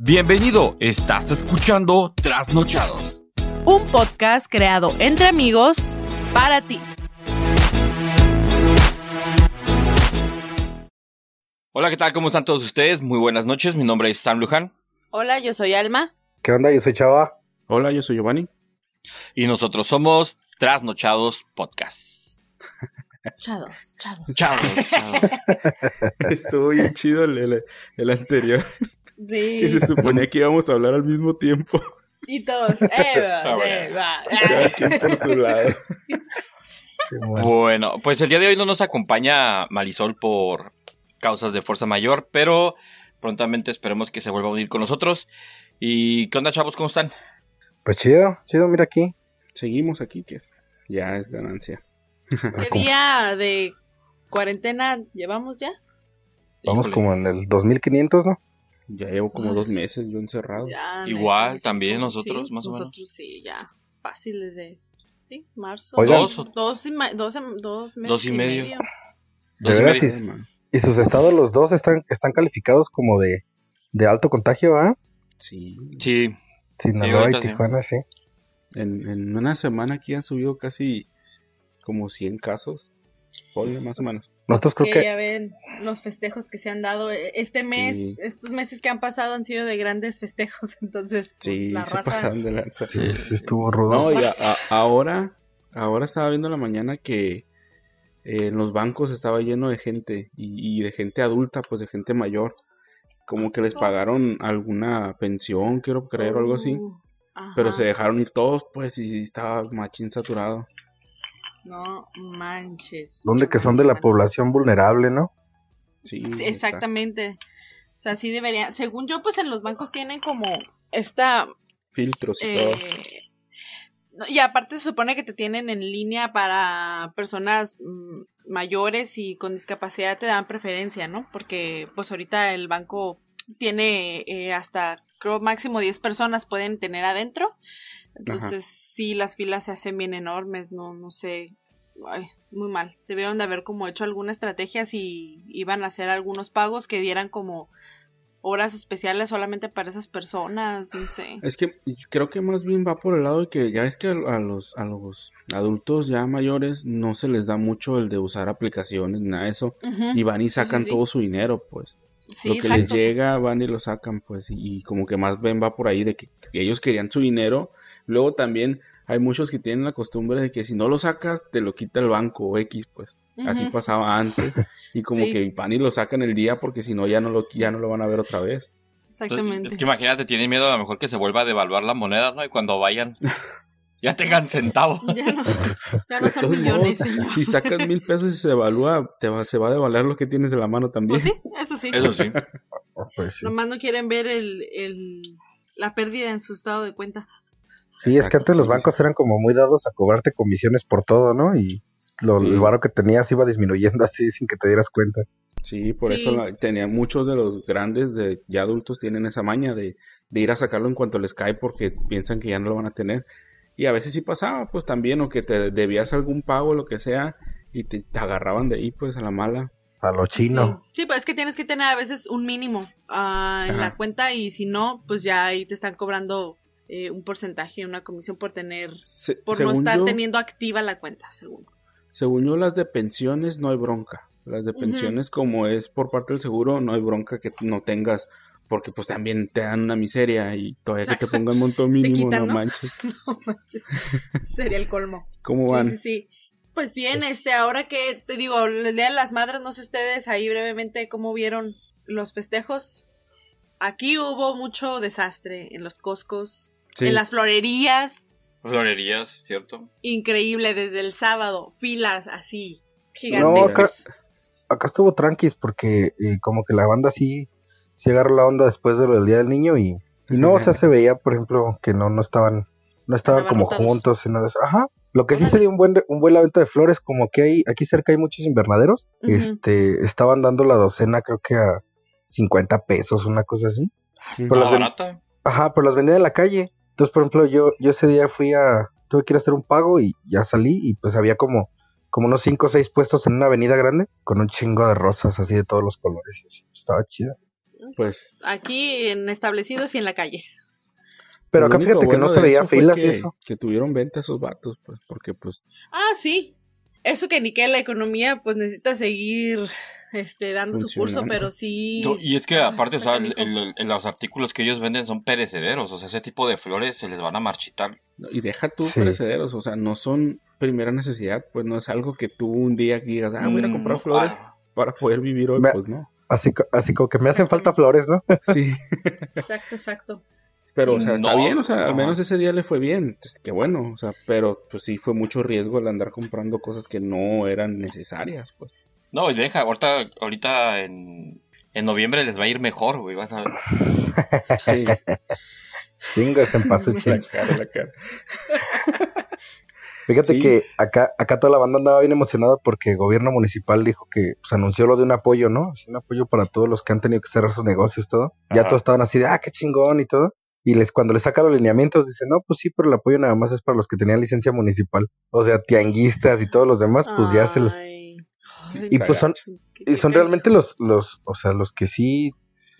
Bienvenido, estás escuchando Trasnochados. Un podcast creado entre amigos para ti. Hola, ¿qué tal? ¿Cómo están todos ustedes? Muy buenas noches, mi nombre es Sam Luján. Hola, yo soy Alma. ¿Qué onda? Yo soy Chava. Hola, yo soy Giovanni. Y nosotros somos Trasnochados Podcast. Chados, chados. Chados, chados. Estuvo bien chido el, el- el anterior, Sí. que se suponía que íbamos a hablar al mismo tiempo, Y todos. Eh, Ah, bueno. eh, va. cada quien por su lado. Sí, bueno. Bueno, pues el día de hoy no nos acompaña Marisol por causas de fuerza mayor, pero prontamente esperemos que se vuelva a unir con nosotros. ¿Y qué onda, chavos? ¿Cómo están? Pues chido, chido, mira aquí. Seguimos aquí, que es- ya es ganancia. ¿Qué día de cuarentena llevamos ya? Vamos Híjole. como en el 2500, ¿no? Ya llevo como dos meses yo encerrado. Ya, Igual, también nosotros, más o menos. Nosotros sí, ya. Fácil desde. Sí, marzo. Oigan. Dos. Dos y, ma- dos, em- dos meses Dos y medio. De Dos y veras, medio. Y sus estados, los dos, están, están calificados como de, de alto contagio, ¿ah? Sí. Sí, Sinaloa y. Tijuana, sí. En, en una semana aquí han subido casi como 100 casos. Ponle más o menos. Nosotros que, creo que... ya ven los festejos que se han dado eh, este mes, Sí. estos meses que han pasado han sido de grandes festejos, entonces pues, Sí, la se raza pasaron de lanza. Sí, sí estuvo rudo. No, y a- a- ahora, ahora estaba viendo en la mañana que eh, en los bancos estaba lleno de gente y, y de gente adulta, pues de gente mayor. Como que les pagaron alguna pensión, quiero creer, o algo así. Uh, ajá. Pero se dejaron ir todos, pues, y estaba machín saturado. No manches. ¿Dónde que son de la población vulnerable, no? Sí, Sí, está- exactamente. O sea, sí deberían. Según yo, pues en los bancos tienen como esta. Filtros y eh, todo. y aparte se supone que te tienen en línea para personas mm, mayores y con discapacidad te dan preferencia, ¿no? Porque pues ahorita el banco tiene eh, hasta, creo, máximo 10 personas pueden tener adentro. Entonces, sí, las filas se hacen bien enormes, no, no sé. Ay, muy mal. Debieron de haber como hecho alguna estrategia si iban a hacer algunos pagos que dieran como horas especiales solamente para esas personas, no sé. Es que creo que más bien va por el lado de que ya es que a, los, a los adultos ya mayores no se les da mucho el de usar aplicaciones, nada de eso. Y van y sacan sí, sí. todo su dinero, pues. Sí, lo que exacto. les llega van y lo sacan, pues, y, y como que más ven va por ahí de que, que ellos querían su dinero. Luego también hay muchos que tienen la costumbre de que si no lo sacas, te lo quita el banco o X, pues. Así pasaba antes. Y como Sí. que van y lo sacan el día porque si no ya no lo, ya no lo van a ver otra vez. Exactamente. Es que imagínate, tienen miedo a lo mejor que se vuelva a devaluar la moneda, ¿no? Y cuando vayan, ya tengan centavos. Ya no, ya no son millones. modos, si sacas mil pesos y se evalúa, te va, se va a devaluar lo que tienes de la mano también. Pues sí, eso sí. Eso sí. Pues sí. Nomás no quieren ver el, el, la pérdida en su estado de cuenta. Sí, es que antes los sí, bancos eran como muy dados a cobrarte comisiones por todo, ¿no? Y lo, Sí. el varo que tenías iba disminuyendo así sin que te dieras cuenta. Sí, por Sí. eso la- tenía muchos de los grandes de ya adultos tienen esa maña de, de ir a sacarlo en cuanto les cae porque piensan que ya no lo van a tener. Y a veces sí pasaba, pues también, o que te debías algún pago, lo que sea, y te, te agarraban de ahí, pues a la mala. A lo chino. Sí. Sí, pues es que tienes que tener a veces un mínimo ah, en la cuenta y si no, pues ya ahí te están cobrando eh, un porcentaje, una comisión por tener, Se- por no estar yo- teniendo activa la cuenta, según. Según yo, las de pensiones no hay bronca. Las de pensiones, como es por parte del seguro, no hay bronca que no tengas, porque pues también te dan una miseria y todavía que te pongan monto mínimo, quitan, no ¿no? manches. No manches. Sería el colmo. ¿Cómo van? sí, sí. Pues bien, este, ahora que te digo, el Día de las Madres, no sé ustedes ahí brevemente cómo vieron los festejos. Aquí hubo mucho desastre en los Costcos, Sí. en las florerías, Florerías, ¿cierto? increíble desde el sábado, filas así No, gigantescas. acá, acá estuvo tranquis porque eh, como que la banda sí, sí agarró la onda después de lo del Día del Niño y, y no, o sea, se veía, por ejemplo, que no, no estaban, no estaban como juntos y nada de eso. Ajá. Lo que sí se dio un buen, un buen la venta de flores, como que hay, aquí cerca hay muchos invernaderos, este, estaban dando la docena creo que a 50 pesos, una cosa así. Pues Ah, las ven- barata. Ajá, pero las vendían en la calle. Entonces, por ejemplo, yo, yo ese día fui a, tuve que ir a hacer un pago y ya salí y pues había como, como unos 5 o 6 puestos en una avenida grande con un chingo de rosas así de todos los colores y así. Estaba chida. Pues Aquí en establecidos y en la calle. Pero acá fíjate que no se veía filas que, y eso. Que tuvieron venta esos vatos, pues, porque pues Ah, sí. Eso que ni que la economía pues necesita seguir este dando su curso, pero sí. No, y es que aparte, o sea, el- los artículos que ellos venden son perecederos, o sea, ese tipo de flores se les van a marchitar. y deja tú Sí. perecederos, o sea, no son primera necesidad, pues no es algo que tú un día digas, ah, voy a ir a comprar Mm, flores ah, para poder vivir hoy, Me- pues no. Así, así como que me hacen falta flores, ¿no? Sí, Exacto, exacto. pero o sea, está No, bien, o sea, al menos ese día le fue bien, entonces, qué bueno, o sea, pero pues sí fue mucho riesgo el andar comprando cosas que no eran necesarias, pues. No, y deja, ahorita, ahorita en, en noviembre les va a ir mejor, güey, vas a ver. Sí, Chingas en la cara, la cara. Fíjate Sí. que acá, acá toda la banda andaba bien emocionada porque el gobierno municipal dijo que pues, anunció lo de un apoyo, ¿no? Así, un apoyo para todos los que han tenido que cerrar sus negocios y todo. Ya todos estaban así de, ah, qué chingón y todo. Y les, cuando les saca los lineamientos, dicen, no, pues sí, pero el apoyo nada más es para los que tenían licencia municipal. O sea, tianguistas y todos los demás, pues ya se los... Sí, Y pues son, y son realmente los, los, o sea, los que sí,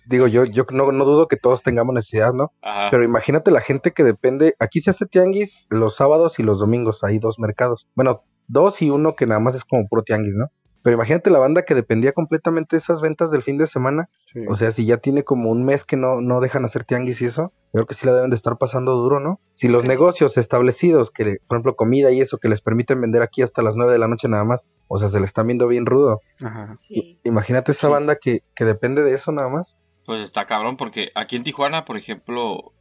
digo yo, yo no, no dudo que todos tengamos necesidad, ¿no? Ajá. Pero imagínate la gente que depende. Aquí se hace tianguis los sábados y los domingos. Hay dos mercados. Bueno, dos y uno que nada más es como puro tianguis, ¿no? Pero imagínate la banda que dependía completamente de esas ventas del fin de semana. Sí. O sea, si ya tiene como un mes que no, no dejan hacer tianguis y eso, yo creo que sí la deben de estar pasando duro, ¿no? Si los negocios establecidos, que por ejemplo comida y eso, que les permiten vender aquí hasta las nueve de la noche nada más, o sea, se le están viendo bien rudo. Ajá. Sí. Imagínate esa Sí. banda que, que depende de eso nada más. Pues está cabrón, porque aquí en Tijuana, por ejemplo,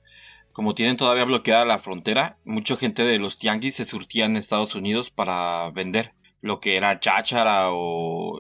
como tienen todavía bloqueada la frontera, mucha gente de los tianguis se surtían en Estados Unidos para vender lo que era cháchara o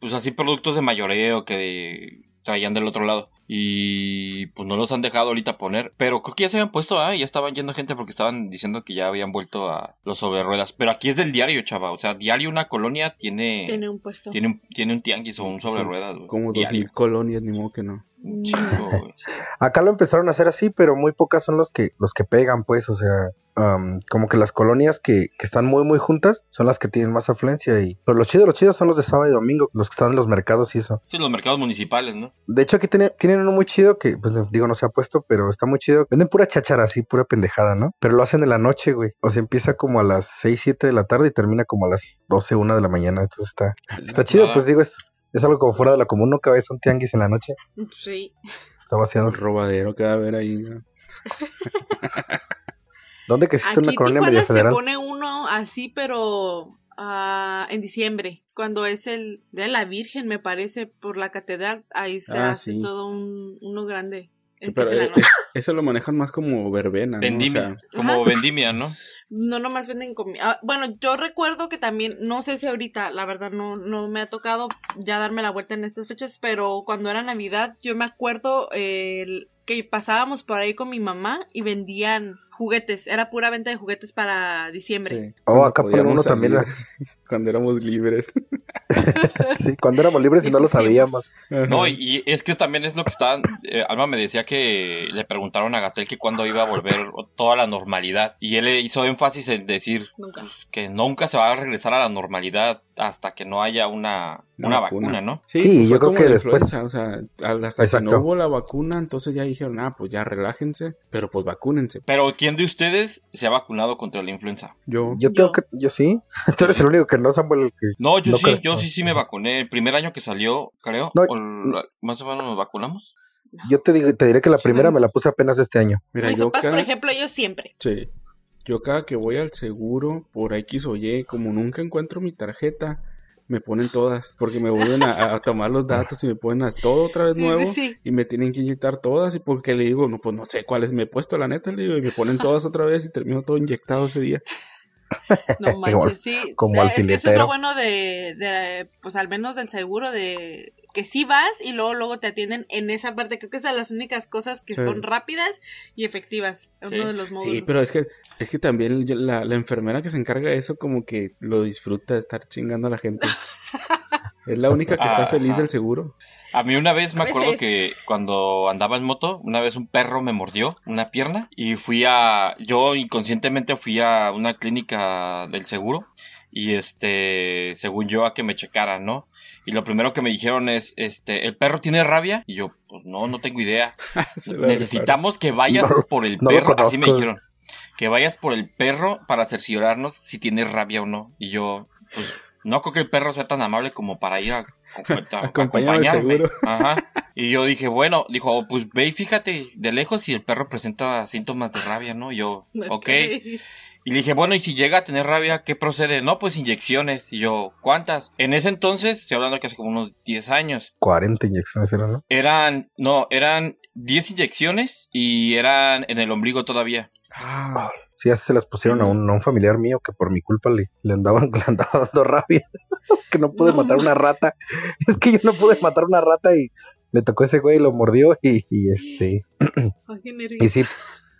pues así productos de mayoreo que traían del otro lado. Y pues no los han dejado ahorita poner, pero creo que ya se habían puesto, ah, ya estaban yendo gente porque estaban diciendo que ya habían vuelto a los sobre ruedas. Pero aquí es del diario, chava, o sea, diario una colonia tiene Tiene un puesto. tiene un, tiene un tianguis o un sobre ruedas, güey. Como dos mil colonias, ni modo que no. Acá lo empezaron a hacer así, pero muy pocas son los que, los que pegan, pues, o sea, am, como que las colonias que, que están muy, muy juntas son las que tienen más afluencia y, pero los chidos, los chidos son los de sábado y domingo, los que están en los mercados y eso. Sí, los mercados municipales, ¿no? De hecho, aquí tiene- tienen uno muy chido que, pues, digo, no se ha puesto, pero está muy chido. Venden pura chachara así, pura pendejada, ¿no? Pero lo hacen en la noche, güey. O sea, empieza como a las 6, 7 de la tarde y termina como a las 12, 1 de la mañana. Entonces está, está chido, Ah. pues digo, es, es algo como fuera de la común, nunca ves un tianguis en la noche. Sí. Está vaciado. El robadero que va a haber ahí. ¿no? ¿Dónde que existe una Aquí colonia Tijuana media se federal? pone uno así, pero ah, en diciembre, cuando es el de la Virgen, me parece, por la catedral, ahí se Ah, hace sí. todo un, uno grande. Pero eh, noche. Eso lo manejan más como verbena, ¿no? O Vendimia. sea, como vendimia, ¿no? No nomás venden comida. bueno, yo recuerdo que también, no sé si ahorita, la verdad no, no me ha tocado ya darme la vuelta en estas fechas, pero cuando era Navidad, yo me acuerdo eh, el- que pasábamos por ahí con mi mamá y vendían juguetes. Era pura venta de juguetes para diciembre. sí. Oh, Cuando acá ponen uno también, Cuando éramos libres. Sí, cuando éramos libres y no lo sabíamos. No, y, es que también es lo que estaban. eh, Alma me decía que le preguntaron a Gatel que cuándo iba a volver toda la normalidad. Y él hizo énfasis en decir Nunca. pues, que nunca se va a regresar a la normalidad hasta que no haya una, Una una vacuna. vacuna, ¿no? Sí, Sí, pues yo creo que después- o sea, hasta que Exacto. no hubo la vacuna, entonces ya dijeron, ah, pues ya relájense, pero pues vacúnense. Pero ¿quién de ustedes se ha vacunado contra la influenza? Yo, Yo tengo Yo. que, yo sí. Tú eres el único que no, Samuel. el que- No, yo No sí, creo. yo sí, sí me vacuné. El primer año que salió, creo. No, o la- más o menos nos vacunamos. Yo te, digo- te diré que la primera me la puse apenas este año. mira, Mis yo papás, cada, por ejemplo, ellos siempre. sí, yo cada que voy al seguro, por X o Y, como nunca encuentro mi tarjeta, me ponen todas, porque me vuelven a, a tomar los datos y me ponen a todo otra vez Sí, nuevo. sí, sí. Y me tienen que inyectar todas y porque le digo, no, pues no sé cuáles me he puesto, la neta, le digo, y me ponen todas otra vez y termino todo inyectado ese día. No manches, sí. como es que eso es lo bueno de, de, pues al menos del seguro, de que sí vas y luego luego te atienden en esa parte. Creo que es de las únicas cosas que Sí. son rápidas y efectivas. Sí. Uno de los módulos. Sí, pero es que, es que también yo- la, la enfermera que se encarga de eso como que lo disfruta de estar chingando a la gente. Es la única que está Ah, feliz ah. del seguro. A mí una vez me acuerdo que cuando andaba en moto, una vez un perro me mordió una pierna y fui a, yo inconscientemente fui a una clínica del seguro y este, según yo a que me checaran, ¿no? Y lo primero que me dijeron es, este, ¿el perro tiene rabia? Y yo, pues no, no tengo idea. Necesitamos que vayas por el perro, así me dijeron. Que vayas por el perro para cerciorarnos si tiene rabia o no. Y yo, pues no creo que el perro sea tan amable como para ir a, acompañarme. Ajá. Y yo dije, bueno, dijo, pues ve y fíjate de lejos si el perro presenta síntomas de rabia, ¿no? Y yo, ok. Y le dije, bueno, y si llega a tener rabia, ¿qué procede? No, pues inyecciones. Y yo, ¿cuántas? En ese entonces, estoy hablando que hace como unos 10 años. 40 inyecciones eran, ¿no? Eran, no, eran 10 inyecciones y eran en el ombligo todavía. Ah. Sí, así se las pusieron a un, a un, familiar mío que por mi culpa le, le, andaban, le andaba dando rabia. que no pude matar una rata. Es que yo no pude matar una rata y le tocó ese güey, lo mordió y, y este. y sí,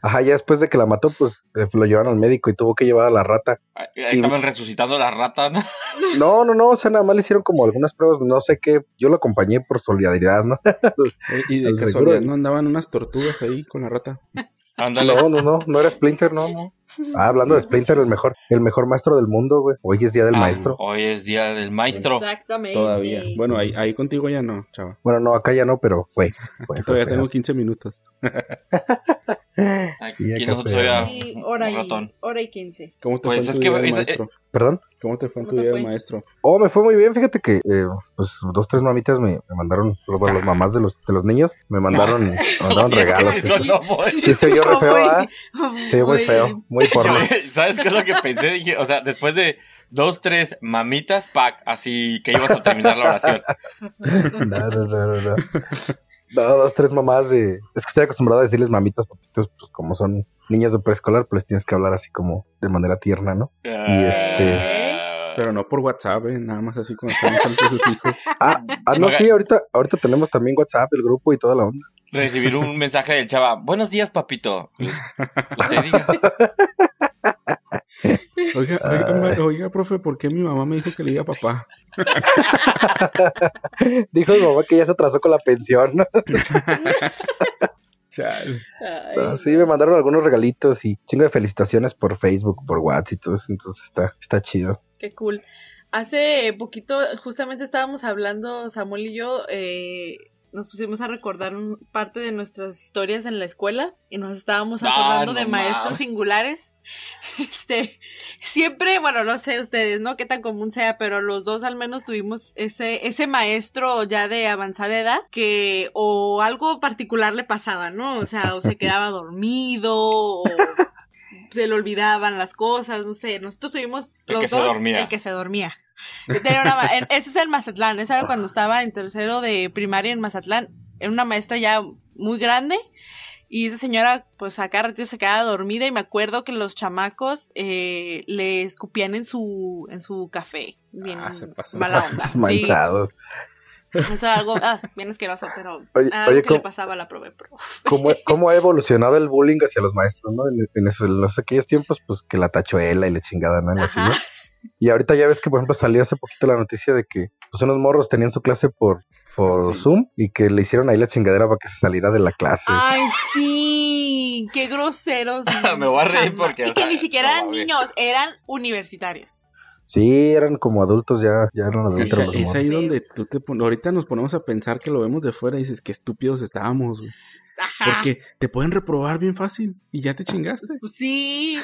Ajá, ya después de que la mató, pues eh, lo llevaron al médico y tuvo que llevar a la rata. Ahí estaban resucitando la rata, ¿no? No, no, no, o sea, nada más le hicieron como algunas pruebas, no sé qué. Yo lo acompañé por solidaridad, ¿no? y de casualidad, ¿no andaban unas tortugas ahí con la rata? Ándale. No, no, no, no era Splinter, no, no. Ah, hablando de Splinter, el mejor, el mejor maestro del mundo, güey. Hoy es día del ah, maestro. Hoy es día del maestro. Exactamente. Todavía. Bueno, ahí, ahí contigo ya no, chaval. Bueno, no, acá ya no, pero fue. Todavía tengo 15 minutos. Aquí nosotros hora, y, hora y 15. ¿Cómo te pues fue en tu día de maestro? ¿Perdón? ¿Cómo te fue en tu día de maestro? Oh, me fue muy bien. Fíjate que eh, pues dos, tres mamitas me, me mandaron, bueno, las mamás de los, de los niños me mandaron, me mandaron regalos. sí, se oyó re feo, ¿ah? Se oyó muy feo, muy porno. ¿Sabes qué es lo que pensé? Dije, o sea, después de dos, tres mamitas, pack, así que ibas a terminar la oración. no, no, no, no. No, dos, tres mamás de... Es que estoy acostumbrado a decirles mamitas, papitos, pues como son niñas de preescolar, pues les tienes que hablar así como de manera tierna, ¿no? Y este... Pero no por WhatsApp, ¿eh? nada más así cuando están frente a sus hijos. Ah, ah no, sí, ahorita, ahorita tenemos también WhatsApp, el grupo y toda la onda. Recibir un mensaje del chava, buenos días, papito. Usted diga. Oiga, oiga, oiga, profe, ¿por qué mi mamá me dijo que le diga papá? dijo mi mamá que ya se atrasó con la pensión. sí, me mandaron algunos regalitos y chingo de felicitaciones por Facebook, por WhatsApp y todo eso, entonces está, está chido. Qué cool. Hace poquito, justamente estábamos hablando, Samuel y yo, eh, nos pusimos a recordar parte de nuestras historias en la escuela y nos estábamos acordando de maestros singulares. Este, siempre, bueno, no sé ustedes, ¿no? Qué tan común sea, pero los dos al menos tuvimos ese, ese maestro ya de avanzada edad que o algo particular le pasaba, ¿no? O sea, o se quedaba dormido o se le olvidaban las cosas, no sé. Nosotros tuvimos los dos el que se dormía ese es el Mazatlán, esa era cuando estaba en tercero de primaria en Mazatlán. Era una maestra ya muy grande y esa señora, pues acá ratito se quedaba dormida y me acuerdo que los chamacos eh, le escupían en su, en su café. Bien ah, mala onda. Manchados. Eso es algo ah, bien asqueroso, pero algo que le pasaba a la prueba. ¿cómo, ¿cómo, ha evolucionado el bullying hacia los maestros, no? En, en, esos, en los aquellos tiempos, pues que la tachuela y la chingada, ¿no? En la silla. Y ahorita ya ves que, por ejemplo, salió hace poquito la noticia de que pues, unos morros tenían su clase por, por Zoom y que le hicieron ahí la chingadera para que se saliera de la clase. Ay, sí, qué groseros. Me voy a reír porque... Y que ni siquiera eran niños, eran universitarios. Sí, eran como adultos ya, ya eran adultos. es ahí donde tú te pones, ahorita nos ponemos a pensar que lo vemos de fuera y dices, qué estúpidos estábamos, güey. Porque te pueden reprobar bien fácil y ya te chingaste. Pues sí.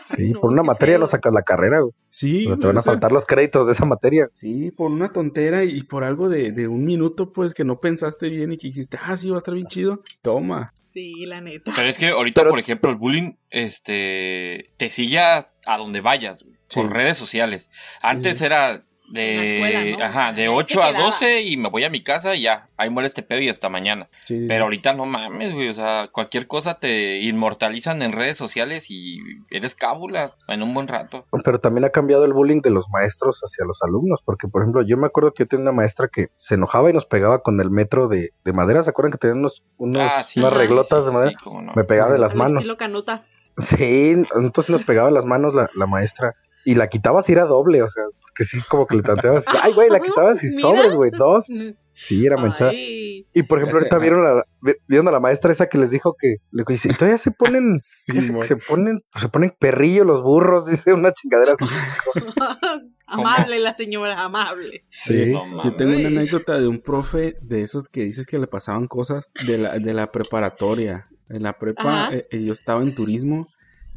Sí, por una materia no sacas la carrera, güey. Sí. te van a faltar los créditos de esa materia. Sí, por una tontera y por algo de, un minuto, pues, que no pensaste bien y que dijiste, ah, sí, va a estar bien chido. Toma. Sí, la neta. Pero es que ahorita, por ejemplo, el bullying, este, te sigue a, donde vayas, por redes sociales. Antes era de, ajá, de 8 a 12 y me voy a mi casa y ya, ahí muere este pedo y hasta mañana. Pero ahorita no mames, güey, o sea, cualquier cosa te inmortalizan en redes sociales y eres cábula en un buen rato. Pero también ha cambiado el bullying de los maestros hacia los alumnos, porque por ejemplo, yo me acuerdo que yo tenía una maestra que se enojaba y nos pegaba con el metro de, madera, ¿se acuerdan que tenían unos, unos ah, unas reglotas de madera? Me pegaba de las manos. Sí, entonces nos pegaba de las manos la, la maestra y la quitabas y era doble, o sea, porque sí, como que le tanteabas. Ay, güey, la quitabas y sobres, güey, dos. Sí, era manchada. Y por ejemplo, ahorita vieron a, la, vieron a la maestra esa que les dijo que le dice, todavía se ponen, se ponen, se ponen perrillo los burros, dice una chingadera así. Amable la señora, amable. Sí. No Yo tengo una anécdota de un profe de esos que dices que le pasaban cosas de la, de la preparatoria. En la prepa eh, eh, yo estaba en turismo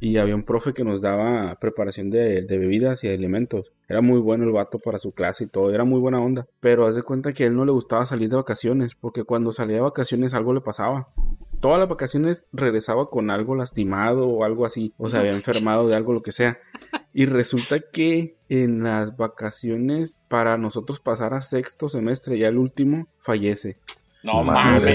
y había un profe que nos daba preparación de, de bebidas y de alimentos. Era muy bueno el vato para su clase y todo, era muy buena onda. Pero haz de cuenta que a él no le gustaba salir de vacaciones, porque cuando salía de vacaciones algo le pasaba. Todas las vacaciones regresaba con algo lastimado o algo así, o se había enfermado de algo, lo que sea. Y resulta que en las vacaciones, para nosotros pasar a sexto semestre, ya el último, fallece. No mames,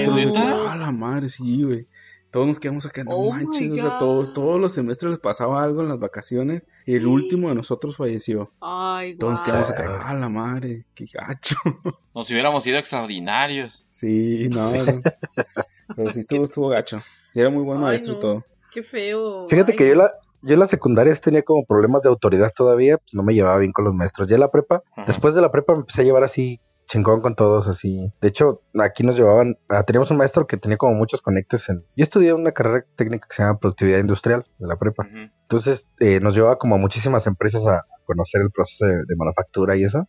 la madre, sí, güey. Todos nos quedamos acá, no Oh manches, o sea, God. todos, todos los semestres les pasaba algo en las vacaciones y el último de nosotros falleció. Ay, Todos nos quedamos acá, ah, la madre, qué gacho. Nos hubiéramos ido extraordinarios. Sí, no, no. pero sí estuvo, estuvo gacho. Y era muy buen Ay, maestro no. y todo. Qué feo. Fíjate Ay, que yo la, yo en la secundaria tenía como problemas de autoridad todavía, pues no me llevaba bien con los maestros. Ya en la prepa, Ajá. después de la prepa me empecé a llevar así chingón con todos, así. De hecho, aquí nos llevaban, ah, teníamos un maestro que tenía como muchos conectes en... Yo estudié una carrera técnica que se llama productividad industrial de la prepa. Entonces eh, nos llevaba como a muchísimas empresas a conocer el proceso de, de manufactura y eso.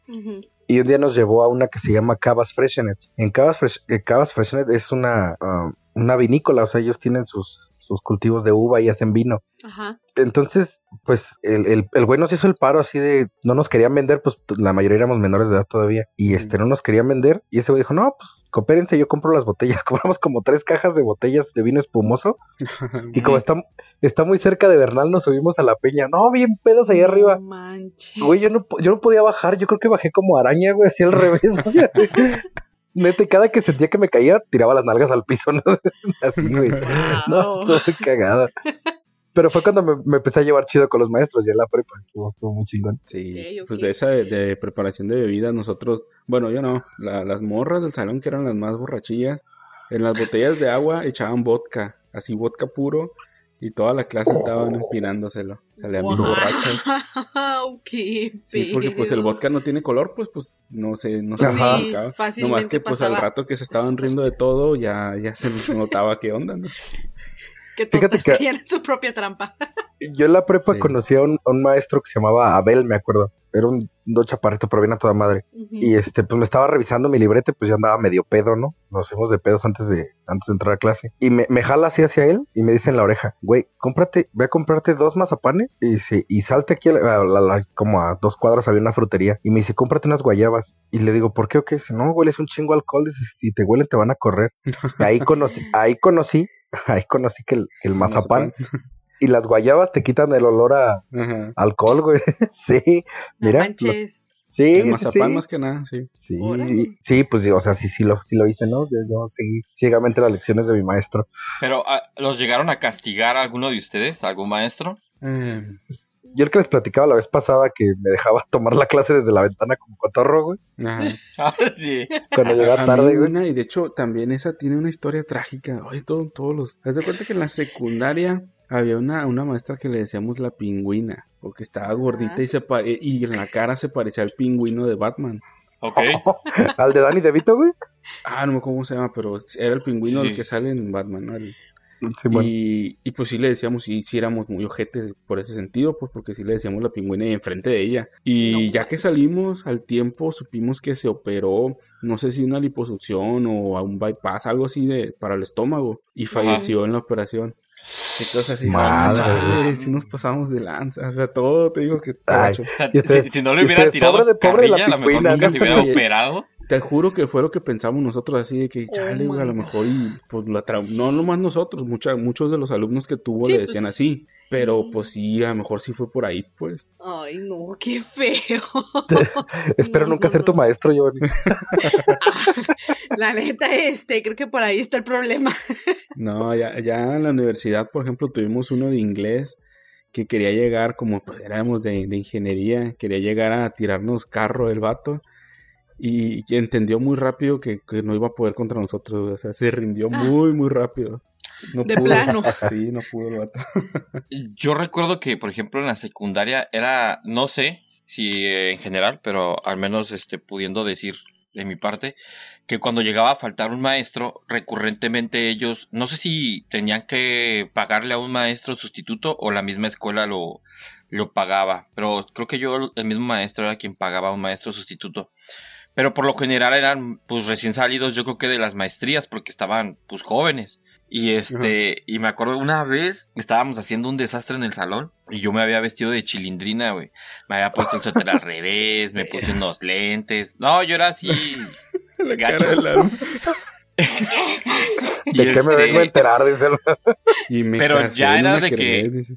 Y un día nos llevó a una que se llama Cabas Freshenet. En Cabas, Fresh, eh, Cabas Freshenet es una, ah, una vinícola, o sea, ellos tienen sus, sus cultivos de uva y hacen vino. Ajá. Entonces, pues el, el, el güey nos hizo el paro así de no nos querían vender, pues la mayoría éramos menores de edad todavía. Y este no nos querían vender. Y ese güey dijo, no, pues coopérense, yo compro las botellas. Compramos como tres cajas de botellas de vino espumoso. Y como está, está muy cerca de Bernal, nos subimos a la peña. No, bien pedos ahí arriba. No manches. Güey, yo no, yo no podía bajar, yo creo que bajé como araña, güey, así al revés. Neta, y cada que sentía que me caía, tiraba las nalgas al piso, ¿no? Así, güey. No, estuve cagada. Pero fue cuando me, me empecé a llevar chido con los maestros, ya en la prepa, estuvo, estuvo muy chingón. Sí, pues de esa de, de preparación de bebidas, nosotros, bueno, yo no, la- las morras del salón que eran las más borrachillas, en las botellas de agua echaban vodka, así vodka puro, y toda la clase estaban empinándoselo. Salían Wow. borrachas. Qué Sí, porque pues el vodka no tiene color, pues pues no se, no se. Sí, Nomás que pues al rato que se estaban riendo de todo, ya, ya se les notaba qué onda, ¿no? Que todos Fíjate que- caían en su propia trampa. Yo en la prepa Sí. conocí a un, a un maestro que se llamaba Abel, me acuerdo. Era un, un chaparrito, pero bien a toda madre. Y este, pues me estaba revisando mi librete, pues yo andaba medio pedo, ¿no? Nos fuimos de pedos antes de, antes de entrar a clase. Y me, me jala así hacia él y me dice en la oreja, güey, cómprate, ve a comprarte dos mazapanes y, se, y salte aquí a la- a la- la- como a dos cuadras había una frutería. Y me dice, cómprate unas guayabas. Y le digo, ¿por qué o qué? Dice, no, hueles un chingo alcohol. Dice, si te huelen te van a correr. ahí conocí, ahí conocí, ahí conocí que el, que el mazapán y las guayabas te quitan el olor a Ajá. alcohol, güey. sí, No mira. lo- manches. sí, El sí, mazapán sí. más que nada, sí. Sí, Órale. sí, pues o sea, sí, sí lo, sí lo hice, ¿no? Yo, yo seguí ciegamente las lecciones de mi maestro. Pero, ah, ¿los llegaron a castigar a alguno de ustedes? ¿Algún maestro? Eh, Yo el que les platicaba la vez pasada que me dejaba tomar la clase desde la ventana como cotorro, güey. Ah, ajá. sí. Cuando llegaba tarde, güey. una, y de hecho también esa tiene una historia trágica. Ay, todo, todos los. Haz de cuenta que en la secundaria había una, una maestra que le decíamos la pingüina, porque estaba gordita Ajá. y se pare- y en la cara se parecía al pingüino de Batman. Ok. Al de Danny DeVito, güey. Ah, no me acuerdo cómo se llama, pero era el pingüino Sí. el que sale en Batman, ¿no? El- Sí, bueno. y, y pues sí le decíamos, y sí éramos muy ojete por ese sentido, pues porque sí le decíamos la pingüina enfrente de ella. Y No ya que salimos al tiempo, supimos que se operó, no sé si una liposucción o a un bypass, algo así de para el estómago, y falleció en la operación. Entonces así, Madre. ah, chale, sí nos pasamos de lanza, o sea, todo te digo que Ay. Y ustedes- si, si no le hubiera tirado pobre de- pobre de la carrilla, a lo mejor nunca se hubiera operado. Te juro que fue lo que pensamos nosotros así de que, chale, Oh güey, a lo mejor y pues la tra- no nomás nosotros, mucha, muchos de los alumnos que tuvo Sí, le pues, decían así, pero pues sí, a lo mejor sí fue por ahí, pues. Ay, no, qué feo. Espero no, nunca no, ser tu no. maestro, Giovanni. La neta, este, creo que por ahí está el problema. No, ya, ya en la universidad, por ejemplo, tuvimos uno de inglés que quería llegar, como pues éramos de, de ingeniería, quería llegar a tirarnos carro el vato. Y que entendió muy rápido que, que no iba a poder contra nosotros, o sea, se rindió muy, muy rápido. No De pudo. plano. Sí, no pudo el vato. Yo recuerdo que, por ejemplo, en la secundaria era, no sé si eh, en general, pero al menos este, pudiendo decir de mi parte, que cuando llegaba a faltar un maestro, recurrentemente ellos, no sé si tenían que pagarle a un maestro sustituto o la misma escuela lo, lo pagaba. Pero creo que yo, el mismo maestro era quien pagaba a un maestro sustituto. Pero por lo general eran pues recién salidos yo creo que de las maestrías porque estaban pues jóvenes. Y este, y me acuerdo una vez estábamos haciendo un desastre en el salón y yo me había vestido de chilindrina, güey. Me había puesto el suéter al revés, me puse unos lentes. No, yo era así. La gacho. cara de Lalo. Y ¿De qué me este, vengo a enterar? Dice el- Y me Pero casé ya era de que- dice.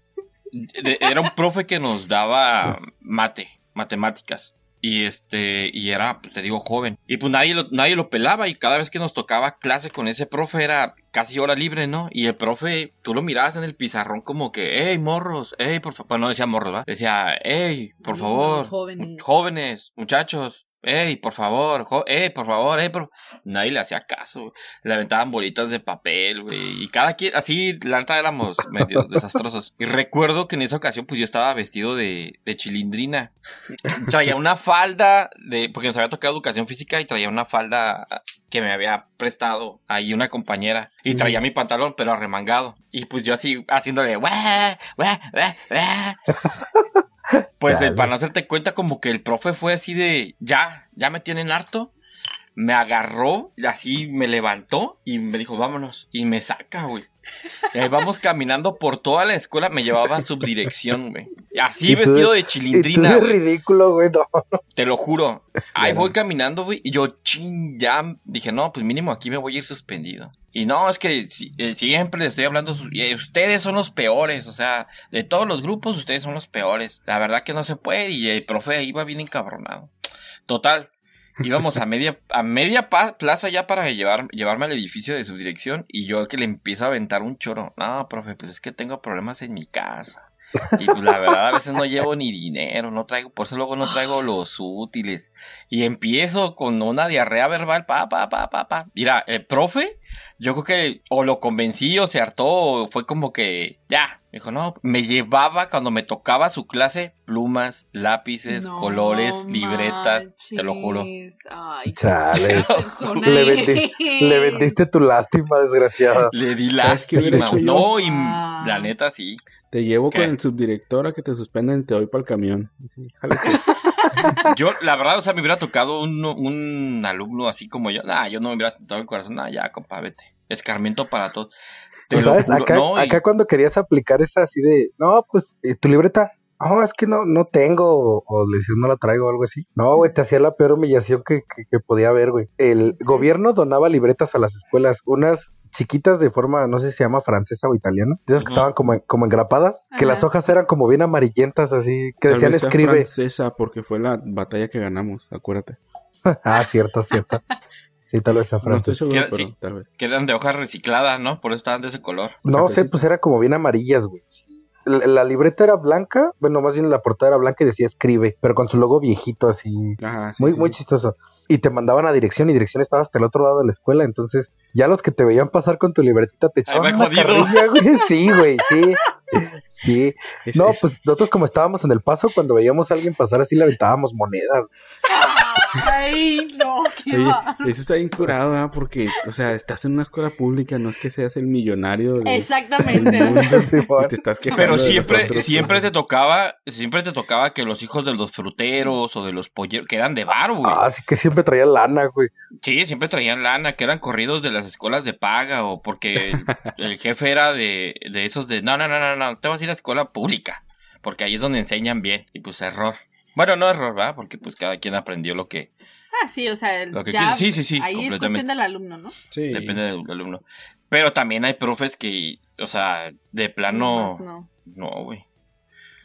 era un profe que nos daba mate, matemáticas. Y este, y era, pues, te digo, joven. Y pues nadie lo, nadie lo pelaba. Y cada vez que nos tocaba clase con ese profe era casi hora libre, ¿no? Y el profe, tú lo mirabas en el pizarrón como que, hey, morros, hey, por favor. Bueno, no decía morros, ¿va? Decía, hey, por favor, Jóvenes. jóvenes, muchachos, hey, por favor, hey, por favor, hey, por... Nadie le hacía caso, le aventaban bolitas de papel, güey, y cada quien, así, la neta éramos medio desastrosos. Y recuerdo que en esa ocasión, pues yo estaba vestido de, de chilindrina. Traía una falda de, porque nos había tocado educación física y traía una falda que me había prestado ahí una compañera. Y traía mi pantalón, pero arremangado. Y pues yo así, haciéndole, "Guau, guau, guau, guau". Pues eh, para no hacerte cuenta, como que el profe fue así de, ya, ya me tienen harto. Me agarró, y así me levantó y me dijo, vámonos. Y me saca, güey. Y ahí vamos caminando por toda la escuela, me llevaba a subdirección, güey. Así Y tú de- vestido de chilindrina, güey. ridículo, güey. No. Te lo juro. Ahí voy caminando, güey. Y yo, ching, ya. Dije, no, pues mínimo aquí me voy a ir suspendido. Y no, es que si- eh, siempre le estoy hablando. eh, Ustedes son los peores. O sea, de todos los grupos, ustedes son los peores. La verdad que no se puede. Y el profe iba bien encabronado. Total. Íbamos a media, a media plaza ya para llevar, llevarme al edificio de subdirección. Y yo que le empiezo a aventar un choro. No, profe, pues es que tengo problemas en mi casa. Y pues la verdad a veces no llevo ni dinero, no traigo, por eso luego no traigo los útiles. Y empiezo con una diarrea verbal, pa, pa, pa, pa, pa. Mira, el profe, yo creo que o lo convencí o se hartó, o fue como que ya. Me dijo, no, me llevaba cuando me tocaba su clase plumas, lápices, No colores, libretas, te lo juro. Ay, Chale. Le vendiste, le vendiste tu lástima, desgraciado. Le di ¿Sabes qué hubiera lástima. No, y Ah. la neta sí. Te llevo ¿Qué? con el subdirector a que te suspenden, te doy para el camión. Sí. Yo, la verdad, o sea, me hubiera tocado un, un alumno así como yo. Nah, yo no me hubiera tocado el corazón. Nah, ya, compa, vete. Escarmiento para todos. ¿Sabes? Acá, no, y- acá cuando querías aplicar esa así de, no, pues eh, tu libreta, no, es que no, no tengo, o, o le decías no la traigo o algo así. No, güey, te hacía la peor humillación que, que, que podía haber, güey. El gobierno donaba libretas a las escuelas, unas chiquitas de forma, no sé si se llama francesa o italiana, de esas que estaban como, como engrapadas, que las hojas eran como bien amarillentas, así, que Tal decían vez escribe. francesa porque fue la batalla que ganamos, acuérdate. ah, cierto, cierto. Sí, tal vez No seguro, Quiero- pero sí. tal vez. que eran de hoja reciclada, ¿no? Por eso estaban de ese color. No sé, pues era como bien amarillas, güey. La, la libreta era blanca, bueno, más bien la portada era blanca y decía escribe, pero con su logo viejito así, Ajá, sí, muy, sí. muy chistoso. Y te mandaban a dirección y dirección estaba hasta el otro lado de la escuela, entonces ya los que te veían pasar con tu libretita te echaban una carrilla, güey. Sí, güey, sí. Sí. Es- No, es- pues nosotros como estábamos en el paso, cuando veíamos a alguien pasar así le aventábamos monedas. Ay, no, qué Oye, va. eso está bien curado, ¿verdad? Porque, o sea, estás en una escuela pública, no es que seas el millonario de- Exactamente. mundo y te estás quejando Pero siempre, otros, siempre pues. te tocaba, siempre te tocaba que los hijos de los fruteros o de los polleros, que eran de bar, güey. Ah, sí que siempre traía lana, güey. Sí, siempre traían lana, que eran corridos de las escuelas de paga o porque el, el jefe era de, de esos de, no, no, no, no, no, te vas a ir a escuela pública, porque ahí es donde enseñan bien. Y pues error. Bueno, no error, ¿verdad? Porque pues cada quien aprendió lo que, Ah, sí, o sea, el- lo que ya. Sí, sí, sí, ahí es cuestión del alumno, ¿no? Sí. Depende del alumno. Pero también hay profes que, o sea, de plano... No. No, güey.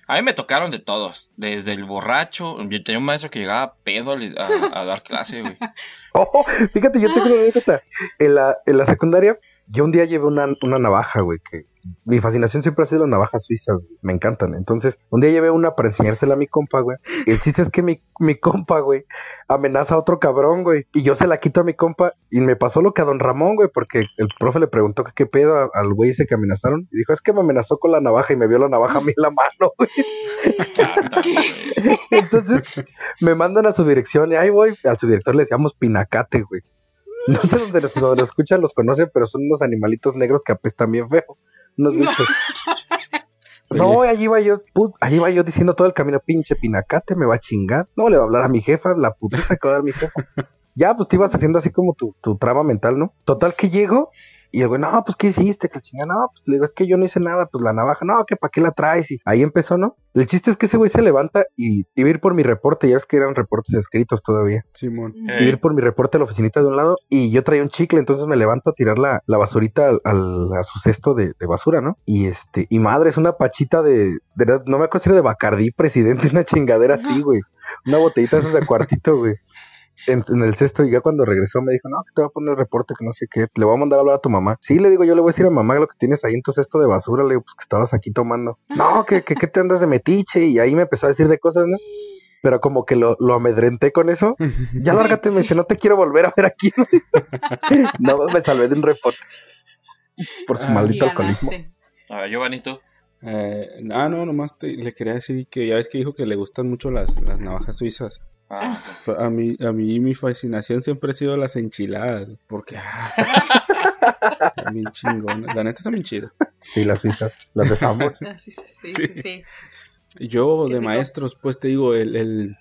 A mí me tocaron de todos. Desde el borracho. Yo tenía un maestro que llegaba pedo a, a- a dar clase, güey. Oh, fíjate, yo tengo una anécdota. En la, en la secundaria, yo un día llevé una, una navaja, güey, que mi fascinación siempre ha sido las navajas suizas, güey, me encantan. Entonces, un día llevé una para enseñársela a mi compa, güey. Y el chiste es que mi, mi compa, güey, amenaza a otro cabrón, güey. Y yo se la quito a mi compa y me pasó lo que a don Ramón, güey, porque el profe le preguntó que qué pedo a- al güey ese que amenazaron. Y dijo, es que me amenazó con la navaja y me vio la navaja a mí en la mano, güey. Entonces me mandan a su dirección y ahí voy. Al subdirector le decíamos pinacate, güey. No sé dónde los, donde los escuchan, los conocen, pero son unos animalitos negros que apestan bien feo. Unos bichos. No, allí iba yo, put, allí iba yo diciendo todo el camino, pinche pinacate, me va a chingar. No, le va a hablar a mi jefa, la putiza que va a dar mi jefa. Ya, pues te ibas haciendo así como tu, tu trama mental, ¿no? Total que llego y el güey, no, pues ¿qué hiciste? Que el chingada, no, pues le digo, es que yo no hice nada, pues la navaja, no, que para qué la traes. Y ahí empezó, ¿no? El chiste es que ese güey se levanta y iba a ir por mi reporte, ya es que eran reportes escritos todavía. Simón. Eh. Iba a ir por mi reporte a la oficinita de un lado y yo traía un chicle, entonces me levanto a tirar la, la basurita al, al- a su cesto de, de basura, ¿no? Y este, y madre, es una pachita de, de verdad, no me acuerdo si era de Bacardí, presidente, una chingadera así, güey. Una botellita de esas de cuartito, güey. En, en el cesto y ya cuando regresó me dijo, no, que te voy a poner el reporte, que no sé qué, le voy a mandar a hablar a tu mamá. Sí, le digo, yo le voy a decir a mamá lo que tienes ahí en tu cesto de basura, le digo, pues que estabas aquí tomando. No, que, que, que te andas de metiche y ahí me empezó a decir de cosas, ¿no? Pero como que lo, lo amedrenté con eso. Ya lárgate, me dice, no te quiero volver a ver aquí. no, me salvé de un reporte. Por su Ah. Maldito alcoholismo. A ver, Giovanni, tú. Eh, ah, no, nomás te- le quería decir que ya ves que dijo que le gustan mucho las, las navajas suizas. Ah, Pues, A mí, a mí mi fascinación siempre ha sido las enchiladas, porque ah, bien. La neta está bien chida. Sí, las suizas, las de sabor. Ah, sí, sí, sí. Yo de maestros, pues te digo, el, el-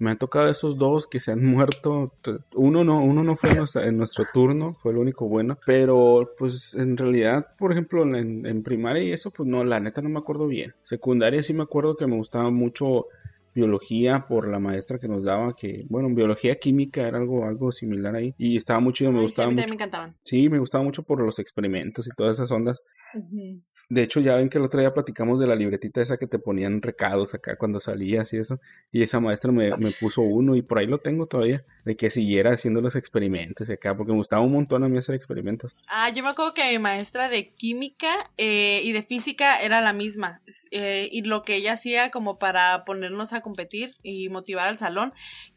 me han tocado esos dos que se han muerto. Uno no, uno no fue en nuestro turno, fue el único bueno. Pero pues en realidad, por ejemplo, en, en primaria y eso, pues no, la neta no me acuerdo bien. Secundaria sí me acuerdo que me gustaba mucho biología por la maestra que nos daba, que bueno, biología química era algo, algo similar ahí. Y estaba muy chido, me Ay, sí, gustaba mí mucho. me encantaban. Sí, me gustaba mucho por los experimentos y todas esas ondas. Ujú. De hecho, ya ven que el otro día platicamos de la libretita esa que te ponían recados acá cuando salías y eso. Y esa maestra me, me puso uno y por ahí lo tengo todavía. De que siguiera haciendo los experimentos acá, porque me gustaba un montón a mí hacer experimentos. Ah, yo me acuerdo que mi maestra de química eh, y de física era la misma. Eh, y lo que ella hacía como para ponernos a competir y motivar al salón,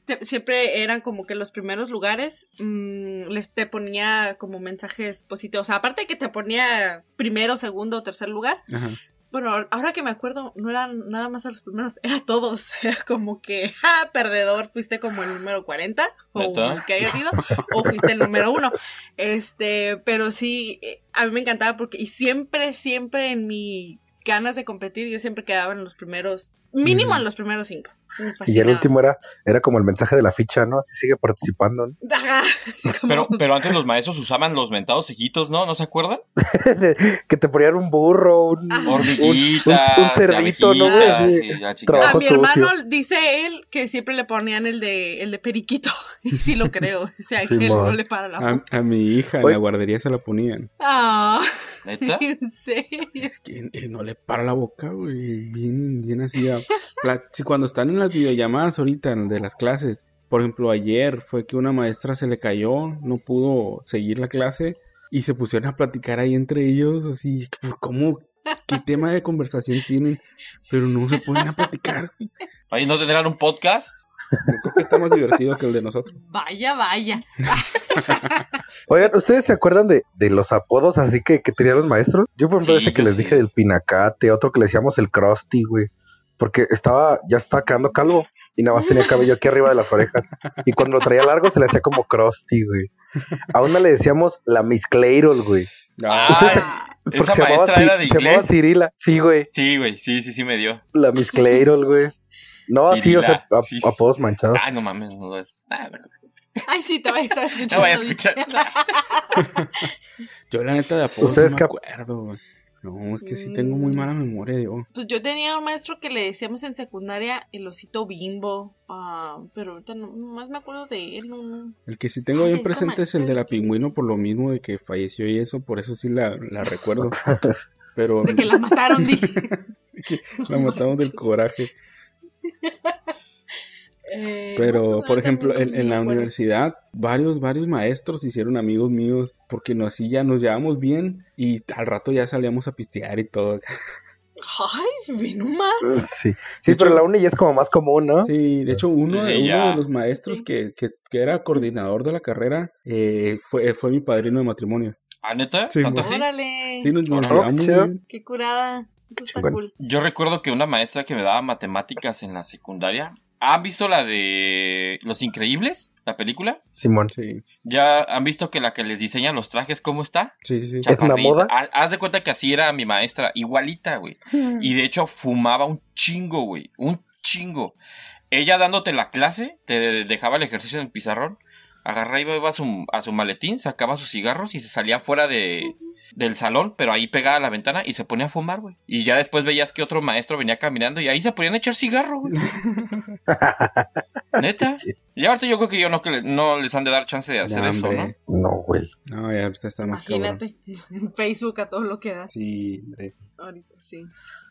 te- siempre eran como que los primeros lugares mm, les te ponía como mensajes positivos. O sea, aparte de que te ponía primero, segundo o tercer lugar. Ajá. Bueno, ahora que me acuerdo, no eran nada más a los primeros, era todos. Era como que, ja, perdedor, fuiste como el número 40, o que haya sido, o fuiste el número uno. Este, pero sí, eh, a mí me encantaba porque, y siempre, siempre en mi ganas de competir, yo siempre quedaba en los primeros, mínimo en los primeros cinco. Y el último era, era como el mensaje de la ficha, ¿no? Así sigue participando, Pero, pero antes los maestros usaban los mentados cejitos, ¿no? ¿No se acuerdan? que te ponían un burro, un... Hormiguitas. un- un cerdito, ¿no, sí, trabajo A mi sucio. hermano dice él que siempre le ponían el de el de periquito y sí lo creo, o sea Sí, que él no le para la A, boca. a mi hija en la guardería se la ponían. Ah, ¿Neta? ¿en serio? Es que eh, no le para la boca, güey. Bien, bien así. a- Si cuando están en las videollamadas ahorita de las clases, por ejemplo, ayer fue que una maestra se le cayó, no pudo seguir la clase y se pusieron a platicar ahí entre ellos, así, por ¿cómo? ¿Qué tema de conversación tienen? Pero no se ponen a platicar. Ahí no tendrán un podcast. Yo creo que está más divertido que el de nosotros. Vaya, vaya. Oigan, ¿ustedes se acuerdan de, de los apodos así que, que tenían los maestros? Yo, por ejemplo, Sí, ese que les sí. dije del pinacate, otro que le decíamos el crusty, güey. Porque estaba, ya estaba quedando calvo y nada más tenía cabello aquí arriba de las orejas. Y cuando lo traía largo se le hacía como crusty, güey. A una le decíamos la Miss Clairol, güey. Ah, Ustedes- Ah, Porque esa se llamaba, maestra Ci- era de se llamaba. Cirila. Sí, güey. Sí, güey, sí, sí, sí me dio. La Miss Clairol, güey. No, sí, o sea, sí, sí. apodos manchados. Ay, no mames. No, Ah. Ay, sí, te voy a estar escuchando. No voy a escuchar. Yo la neta de apodos ¿Ustedes no qué me acuerdo, güey. No, es que sí tengo muy mala memoria yo. Pues yo tenía un maestro que le decíamos en secundaria el osito bimbo, ah, pero ahorita no, más me acuerdo de él, no, no. El que sí tengo Ay, bien presente es el de la pingüino por lo mismo de que falleció y eso, por eso sí la, la recuerdo. Pero De que la mataron, dije. la matamos del coraje. Eh, Pero, por ejemplo, en, la universidad, varios, varios maestros hicieron amigos míos porque no, así ya nos llevamos bien y al rato ya salíamos a pistear y todo. Ay, ve nomás. Sí, sí pero la uni ya es como más común, ¿no? Sí, de hecho, uno, de- uno de los maestros Sí. que, que, que era coordinador de la carrera eh, fue, fue mi padrino de matrimonio. ¿Ah, neta? Sí, ¿Tanto así? Órale. Sí, nos, nos Oh, llevamos qué curada. Eso está cool. Yo recuerdo que una maestra que me daba matemáticas en la secundaria ¿Han visto la de Los Increíbles? ¿La película? Simón. Sí, ¿Ya han visto que la que les diseña los trajes, cómo está? sí, sí. sí. ¿Es una moda? Ha- Haz de cuenta que así era mi maestra, igualita, güey. Y de hecho fumaba un chingo, güey. Un chingo. Ella dándote la clase, te dejaba el ejercicio en el pizarrón, agarraba y iba a su, a su maletín, sacaba sus cigarros y se salía fuera de, del salón, pero ahí pegada a la ventana y se ponía a fumar, güey. Y ya después veías que otro maestro venía caminando y ahí se ponían a echar cigarro, güey. Neta. Y ahorita yo creo que yo no, que le- no les han de dar chance de hacer Ya, eso, ¿no? No, güey. No, ya ahorita está más cabrón. Imagínate. En Facebook a todo lo que da. Sí, hombre. Ahorita sí.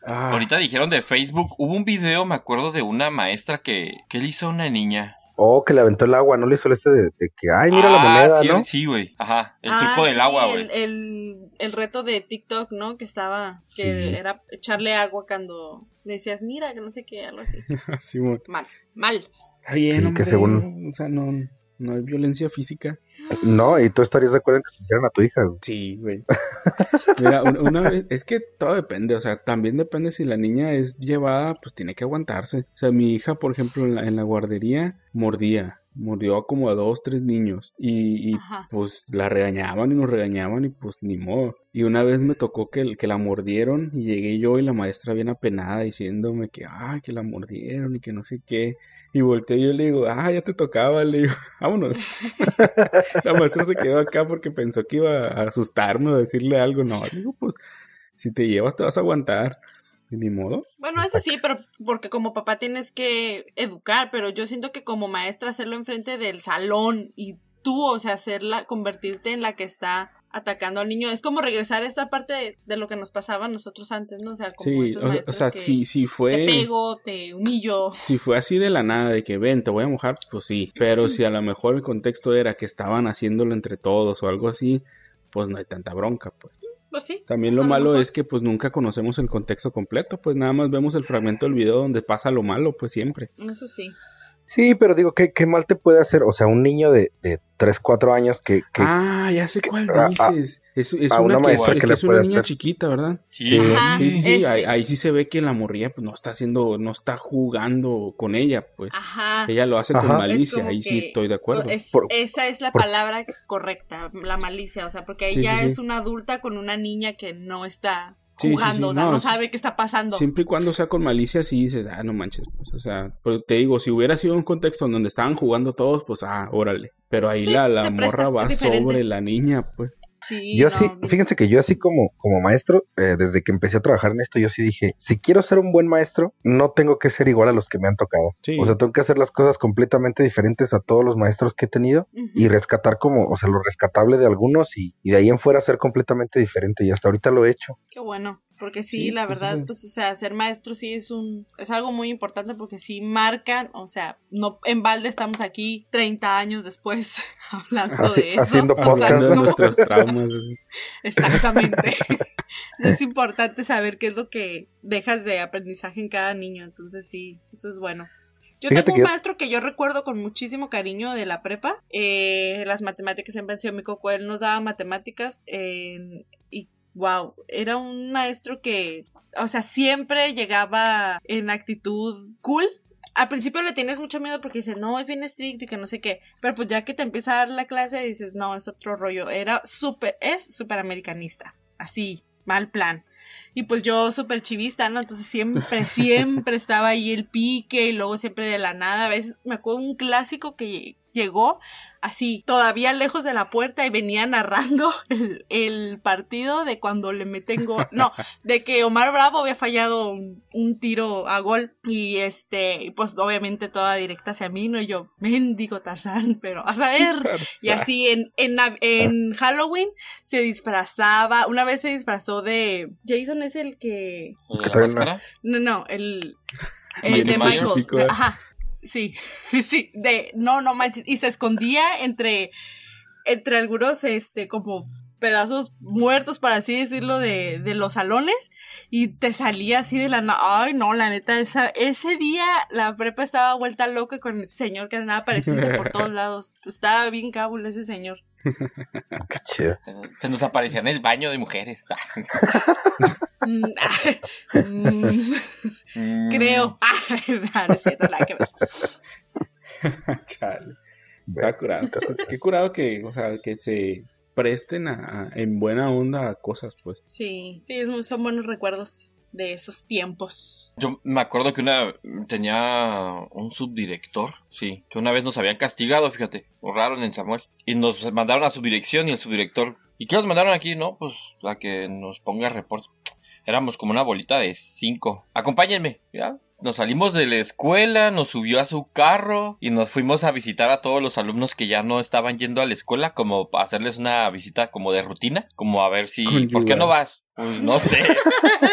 Ah, Ahorita dijeron de Facebook, hubo un video, me acuerdo, de una maestra que, que le hizo a una niña. Oh, que le aventó el agua, ¿no le hizo ese de, de que, ay, mira la Ah, moneda, sí, ¿no? Sí, güey. Ajá. El Ah, truco del sí, agua, güey. el, el reto de TikTok, ¿no? Que estaba, que Sí. era echarle agua cuando le decías, mira, que no sé qué, algo así. Mal, mal. Está bien, Sí, que hombre. según- O sea, no, no hay violencia física. No, y tú estarías de acuerdo en que se hicieran a tu hija, güey. Sí, güey. Mira, un- una vez, es que todo depende, o sea, también depende si la niña es llevada, pues tiene que aguantarse. O sea, mi hija, por ejemplo, en la, en la guardería, mordía, mordió a como a dos, tres niños y, y, pues la regañaban y nos regañaban y pues ni modo. Y una vez me tocó que, que la mordieron y llegué yo y la maestra bien apenada diciéndome que, ay, que la mordieron y que no sé qué. Y volteé y yo le digo, ah, ya te tocaba, le digo, vámonos. La maestra se quedó acá porque pensó que iba a asustarme o a decirle algo. No, le digo, pues, si te llevas te vas a aguantar. Y ni modo. Bueno, eso sí, pero porque como papá tienes que educar, pero yo siento que como maestra hacerlo enfrente del salón y tú, o sea, hacerla, convertirte en la que está atacando al niño, es como regresar a esta parte de, de lo que nos pasaba a nosotros antes, ¿no? O sea, como Sí, esos o, o sea, que si, si te fue... pego, te humillo. Si fue así de la nada, de que ven, te voy a mojar, pues sí. Pero si a lo mejor el contexto era que estaban haciéndolo entre todos o algo así, pues no hay tanta bronca, pues. Pues sí. También lo malo mejor. es que pues nunca conocemos el contexto completo, pues nada más vemos el fragmento del video donde pasa lo malo, pues siempre. Eso sí. Sí, pero digo, ¿qué, qué mal te puede hacer? O sea, un niño de, de 3, 4 años que... que Ah, ya sé cuál a- dices. Es, es a una, una que, maestra es que que una niña hacer. chiquita, ¿verdad? Sí. Sí. Ajá, Sí, sí, ahí, ahí sí se ve que la morría pues no está haciendo, no está jugando con ella, pues. Ajá. Ella lo hace con Ajá. Malicia, ahí sí que- estoy de acuerdo. Es- Por- esa es la por- palabra correcta, la malicia, o sea, porque ella sí, sí. es una adulta con una niña que no está Sí, jugando, sí, no, sabe qué está pasando. Siempre y cuando sea con malicia, sí dices, ah, no manches. pues, o sea, pero te digo, si hubiera sido un contexto en donde estaban jugando todos, pues, ah, órale. Pero ahí la, la presta, morra va sobre la niña, pues. Sí, Yo no, sí, fíjense que yo así como, como maestro, eh, desde que empecé a trabajar en esto, yo sí dije, si quiero ser un buen maestro, no tengo que ser igual a los que me han tocado. Sí. O sea, tengo que hacer las cosas completamente diferentes a todos los maestros que he tenido y rescatar como, o sea, lo rescatable de algunos y, y de ahí en fuera ser completamente diferente. Y hasta ahorita lo he hecho. Qué bueno, porque sí, Sí, la pues, verdad, eso. pues, o sea, ser maestro sí es un, es algo muy importante porque sí marcan, o sea, no, en balde estamos aquí 30 años después hablando de eso. haciendo o sea, podcast. Hablando de nuestros traumas. Exactamente. es importante saber qué es lo que dejas de aprendizaje en cada niño, entonces sí, eso es bueno. Yo Fíjate tengo que un yo- maestro que yo recuerdo con muchísimo cariño de la prepa. eh, las matemáticas siempre han sido mi coco. Él nos daba matemáticas y wow, era un maestro que, o sea, siempre llegaba en actitud cool. Al principio le tienes mucho miedo porque dices, no, es bien estricto y que no sé qué. Pero pues ya que te empieza a dar la clase dices, no, es otro rollo. Era súper, es súper americanista. Así, mal plan. Y pues yo súper chivista, ¿no? Entonces siempre, siempre estaba ahí el pique y luego siempre de la nada. A veces me acuerdo un clásico que llegó así, todavía lejos de la puerta y venía narrando el, el partido de cuando le meten gol. No, de que Omar Bravo había fallado un, un tiro a gol y este, pues obviamente toda directa hacia mí, ¿no? Y yo, mendigo Tarzán, pero a saber. Y así en, en, en Halloween se disfrazaba. Una vez se disfrazó de. Jason es el que. ¿El Que la máscara? No, no, el. El de Michael. ¿eh? ajá. Sí. Sí. De. No, no manches. Y se escondía entre. Entre algunos, este, como pedazos muertos, para así decirlo, de, de los salones. Y te salía así de la. Ay, no, la neta, esa, ese día la prepa estaba vuelta loca con ese señor que andaba apareciendo por todos lados. Estaba bien cábula ese señor. Qué chido. Se nos aparecía en el baño de mujeres. Creo. No es cierto, nada que ver. Chale. Está curado. Qué curado que, o sea, que se presten a, a- en buena onda a cosas, pues. Sí, sí, son buenos recuerdos de esos tiempos. Yo me acuerdo que una tenía un subdirector, sí, que una vez nos habían castigado, fíjate, borraron en Samuel. Y nos mandaron a su dirección y el subdirector. ¿Y qué nos mandaron aquí? No, pues a que nos ponga reporte. Éramos como una bolita de cinco. Acompáñenme, ¿ya? Nos salimos de la escuela, nos subió a su carro y nos fuimos a visitar a todos los alumnos que ya no estaban yendo a la escuela, como para hacerles una visita como de rutina, como a ver si... ¿Por qué no vas? Pues no sé.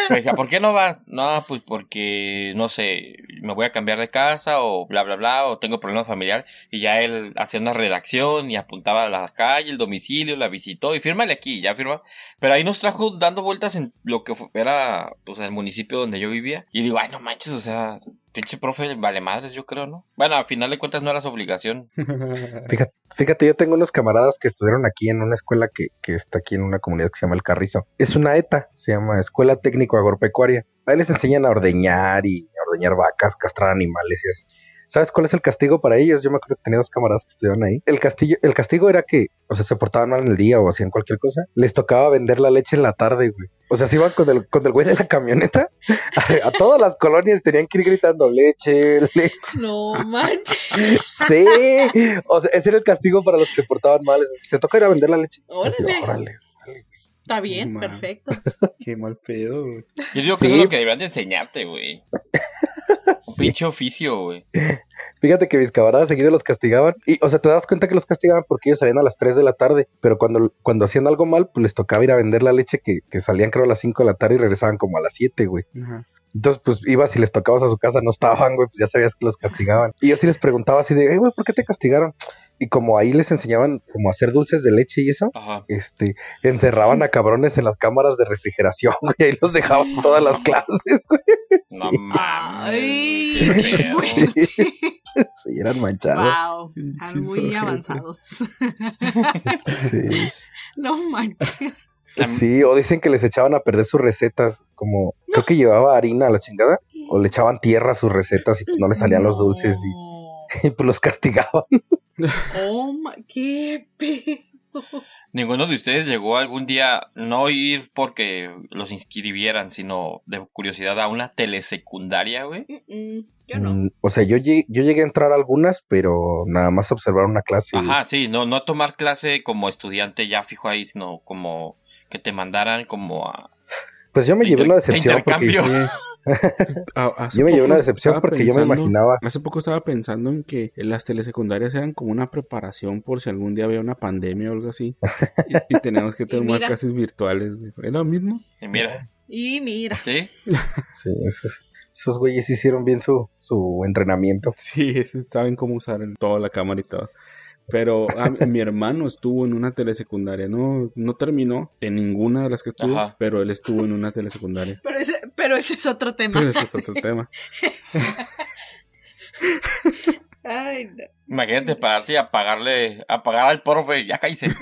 Me decía, ¿por qué no vas? No, pues porque, no sé, me voy a cambiar de casa o bla, bla, bla, o tengo problemas familiares. Y ya él hacía una redacción y apuntaba a la calle, el domicilio, la visitó y fírmale aquí, ya firma. Pero ahí nos trajo dando vueltas en lo que era, pues, el municipio donde yo vivía. Y digo, ay, no manches, o sea, pinche profe, vale madres, yo creo, ¿no? Bueno, al final de cuentas no era su obligación. Fíjate, fíjate, yo tengo unos camaradas que estudiaron aquí en una escuela que, que está aquí en una comunidad que se llama El Carrizo. Es una ETA, se llama Escuela Técnico Agropecuaria. Ahí les enseñan a ordeñar y a ordeñar vacas, castrar animales y así. ¿Sabes cuál es el castigo para ellos? Yo me acuerdo que tenía dos camaradas que estudiaron ahí. El, castillo, el castigo era que, o sea, se portaban mal en el día o hacían cualquier cosa. Les tocaba vender la leche en la tarde, güey. O sea, se iban con el, con el güey de la camioneta. A, a todas las colonias tenían que ir gritando leche, leche. No manches. Sí, o sea, ese era el castigo para los que se portaban mal. Te toca ir a vender la leche. Órale. Órale. Está bien, man. perfecto. Qué mal pedo, güey. Yo digo que Sí. eso es lo que deberían de enseñarte, güey. Un pinche oficio, güey. Fíjate que mis camaradas seguidos los castigaban. Y, o sea, te das cuenta que los castigaban porque ellos salían a las 3 de la tarde. Pero cuando, cuando hacían algo mal, pues les tocaba ir a vender la leche que, que salían creo a las 5 de la tarde y regresaban como a las 7, güey. Ajá. Entonces, pues ibas y les tocabas a su casa, no estaban, güey, pues ya sabías que los castigaban. Y yo sí les preguntaba así de, "Ey, güey, ¿por qué te castigaron? Y como ahí les enseñaban como hacer dulces de leche y eso, Ajá. este, encerraban a cabrones en las cámaras de refrigeración, güey, ahí los dejaban todas las clases, güey. No Sí. mames. Sí, eran manchados. Wow, están muy avanzados. Sí. No manches. Sí, o dicen que les echaban a perder sus recetas, como creo que llevaba harina a la chingada, o le echaban tierra a sus recetas y pues no le salían los dulces y. y, pues los castigaban. Oh, ma- qué pedo. ¿Ninguno de ustedes llegó algún día no ir porque los inscribieran, sino de curiosidad a una telesecundaria, güey? Mm, mm, Yo no. Mm, o sea, yo llegué, yo llegué a entrar a algunas, pero nada más observar una clase. Ajá, sí, no, no tomar clase como estudiante ya fijo ahí, sino como que te mandaran como a... Pues yo me llevé de decepción intercambio. Ah, yo me llevé una decepción porque yo me imaginaba. Hace poco estaba pensando en que las telesecundarias eran como una preparación por si algún día había una pandemia o algo así. Y, y teníamos que tomar mira. clases virtuales. ¿Era lo mismo? Y mira, Y mira. ¿sí? Sí, esos, esos güeyes hicieron bien su, su entrenamiento. Sí, eso saben cómo usar el- toda la cámara y todo. Pero a mí- mi hermano estuvo en una telesecundaria. No, no terminó en ninguna de las que estuvo, Ajá. pero él estuvo en una telesecundaria. Pero ese, pero ese es otro tema. Pero ese es otro tema. Ay, no. Imagínate pararte y apagarle, apagar al profe, ya cállese.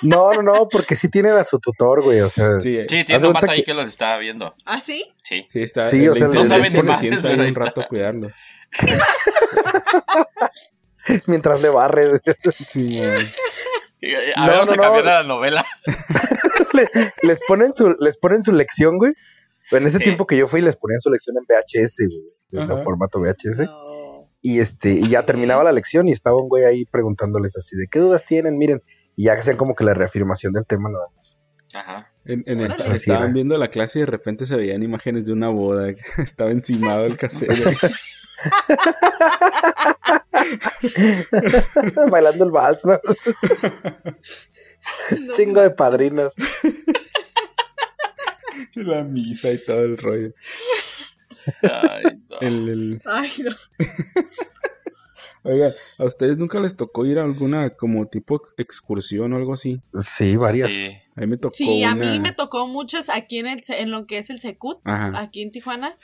No, no, no, porque sí tienen a su tutor, güey. O sea, Sí, Sí, Haz tiene un ahí que- que los estaba viendo. ¿Ah, sí? Sí. sí está. Sí, o sea, no saben se más, sienta ahí un está. rato a cuidarlos. mientras le barre, Sí, A No, ver, vamos no, a no. cambiar la novela. le- les ponen su, les ponen su lección, güey. En ese Sí. tiempo que yo fui, les ponían su lección en VHS, güey. En Ajá. formato VHS. No. Y este, y ya terminaba la lección y estaba un güey ahí preguntándoles así de qué dudas tienen, miren. Y ya hacían como que la reafirmación del tema nada más. Ajá. En, en esta- estaban viendo la clase y de repente se veían imágenes de una boda. que Estaba encimado el casero. Bailando el vals, ¿no? No Chingo de padrinos. la misa y todo el rollo. Ay, no. El, el- Ay, no. Oiga, ¿a ustedes nunca les tocó ir a alguna como tipo excursión o algo así? Sí, varias. Sí. A mí me tocó Sí, a una- mí me tocó muchas aquí en, el, en lo que es el Secut, Ajá. aquí en Tijuana.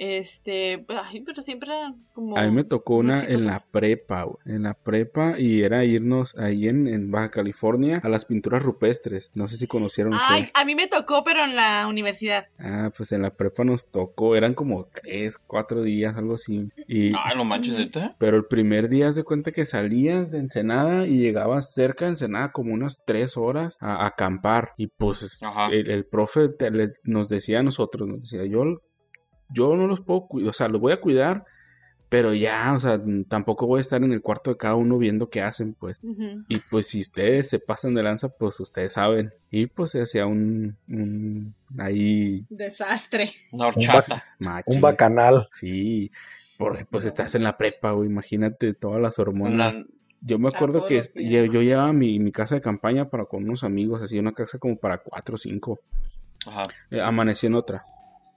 Este, ay, pero siempre era como... A mí me tocó una en la prepa, güey, en la prepa y era irnos ahí en, en Baja California a las pinturas rupestres. No sé si conocieron Ay, a mí me tocó, pero en la universidad. Ah, pues en la prepa nos tocó, eran como tres, cuatro días, algo así. Y, Ah, no manches, neta. pero el primer día se cuenta que salías de Ensenada y llegabas cerca de Ensenada como unas tres horas a, a acampar. Y pues el, el profe te- le- nos decía a nosotros, nos decía, yo, yo no los puedo cuidar, o sea, los voy a cuidar, pero ya, o sea, tampoco voy a estar en el cuarto de cada uno viendo qué hacen, pues. Y pues si ustedes se pasan de lanza, pues ustedes saben. Y pues se hacía un, un ahí Desastre. Una horchata. machi. Un bacanal. Sí, porque pues estás en la prepa, güey, imagínate todas las hormonas. Una- Yo me acuerdo que lo est- que yo, da. yo llevaba mi, mi casa de campaña para con unos amigos, así una casa como para cuatro o cinco. Ajá. Eh, amanecí en otra.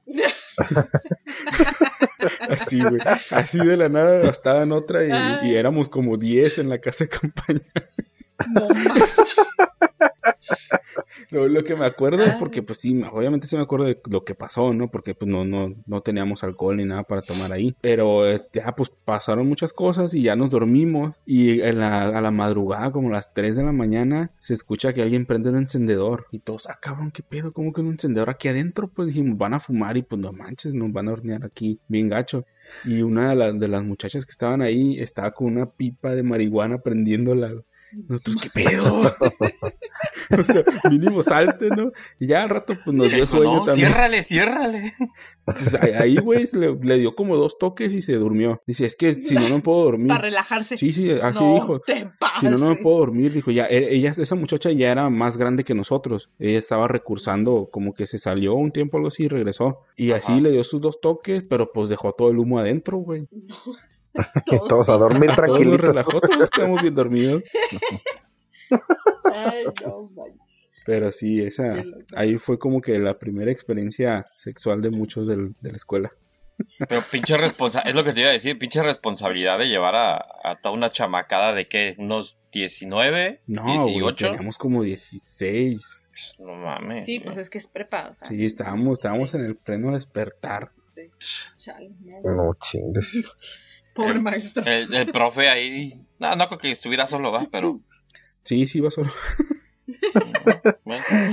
así, güey. Así de la nada estaba en otra y, y éramos como 10 en la casa de campaña. No manches. Lo, lo que me acuerdo, Ay. porque pues sí, obviamente sí me acuerdo de lo que pasó, ¿no? Porque pues no, no, no teníamos alcohol ni nada para tomar ahí. Pero eh, ya pues pasaron muchas cosas y ya nos dormimos. Y en la- a la madrugada, como a las 3 de la mañana, se escucha que alguien prende un encendedor. Y todos, ah, cabrón, ¿qué pedo? ¿Cómo que un encendedor aquí adentro? Pues dijimos, van a fumar y pues no manches, nos van a hornear aquí bien gacho. Y una de, las de las muchachas que estaban ahí estaba con una pipa de marihuana prendiéndola. Nosotros, ¿qué pedo? o sea, mínimo salte, ¿no? Y ya al rato, pues nos dio sueño no, también. ciérrale, ciérrale. Pues, ahí- güey, le, le dio como dos toques y se durmió. Dice, es que si no, no puedo dormir. Para relajarse. Sí, sí, así no dijo. Te Si no, no me puedo dormir. Dijo, ya, e- ella, esa muchacha ya era más grande que nosotros. Ella estaba recursando, como que se salió un tiempo, algo así, y regresó. Y así le dio sus dos toques, pero pues dejó todo el humo adentro, güey. Y todos a dormir relajó, todos quedamos bien dormidos. Ay, no manches. Pero sí, esa, ahí fue como que la primera experiencia sexual de muchos del- de la escuela. Pero pinche responsabilidad, es lo que te iba a decir, pinche responsabilidad de llevar a, a toda una chamacada de qué, unos 19, No, güey, 18. teníamos como 16. No mames. Sí, pues es que es prepa. O sea, Sí, estábamos, estábamos sí, en el pleno despertar. sí. Chale, no. No chingues. Pobre Eh, maestro. El, el profe ahí, no, no creo que estuviera solo, va, pero Sí, sí, iba solo.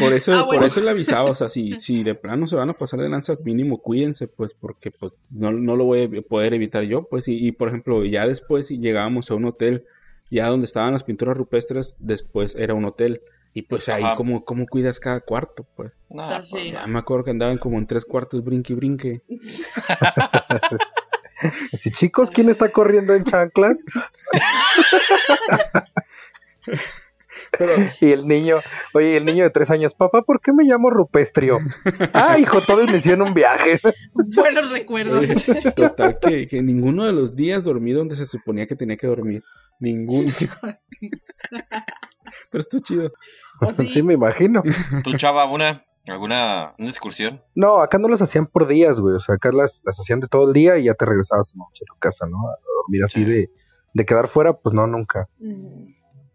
Por eso, Ah, bueno. por eso le avisaba, o sea, si, si de plano se van a pasar de lanza, mínimo cuídense, pues, porque pues no, no lo voy a poder evitar yo, pues, y, y, por ejemplo, ya después si llegábamos a un hotel, ya donde estaban las pinturas rupestres, después era un hotel, y pues ahí como, como cuidas cada cuarto, pues. no, Ah, sí. Ya me acuerdo que andaban como en tres cuartos brinque y brinque. Así, chicos, ¿quién está corriendo en chanclas? Pero, Y el niño, oye, el niño de tres años, papá, ¿por qué me llamo Rupestrio? Ah, hijo, todo inició en un viaje. Buenos recuerdos. total, que, que ninguno de los días dormí donde se suponía que tenía que dormir. Ninguno. Pero esto chido. ¿O sí? Sí, me imagino. tú chava, una, alguna una excursión. No, acá no las hacían por días, güey. O sea, acá las, las hacían de todo el día y ya te regresabas a noche a tu casa, ¿no? A dormir así de, de quedar fuera, pues no, nunca. Mm.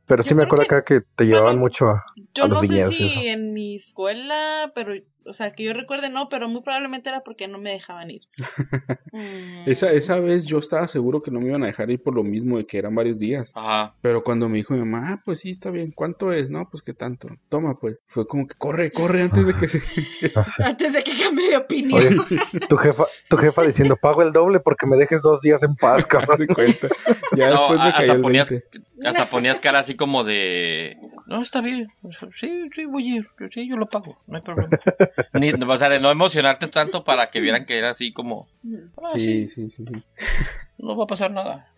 Pero Yo sí me acuerdo que- acá que te llevaban bueno, mucho a... Yo a los no sé viñedos y si eso. en mi escuela, pero, o sea, que yo recuerde no, pero muy probablemente era porque no me dejaban ir. Mm. Esa, esa vez yo estaba seguro que no me iban a dejar ir por lo mismo de que eran varios días. Ajá. Pero cuando me dijo mi mamá, ah, pues sí, está bien. ¿Cuánto es? No, pues qué tanto. Toma, pues. Fue como que corre, corre antes de que se... así. Antes de que cambie de opinión. Oye, tu jefa, tu jefa diciendo, pago el doble porque me dejes dos días en paz, cabrón. se cuenta. Ya No, después me a- cayó hasta el ponías, 20. hasta ponías cara así como de, no, está bien, sí, sí, voy a ir, sí, yo lo pago, no hay problema. Ni, o sea, de no emocionarte tanto para que vieran que era así como, ah, Sí, sí, sí, no va a pasar nada.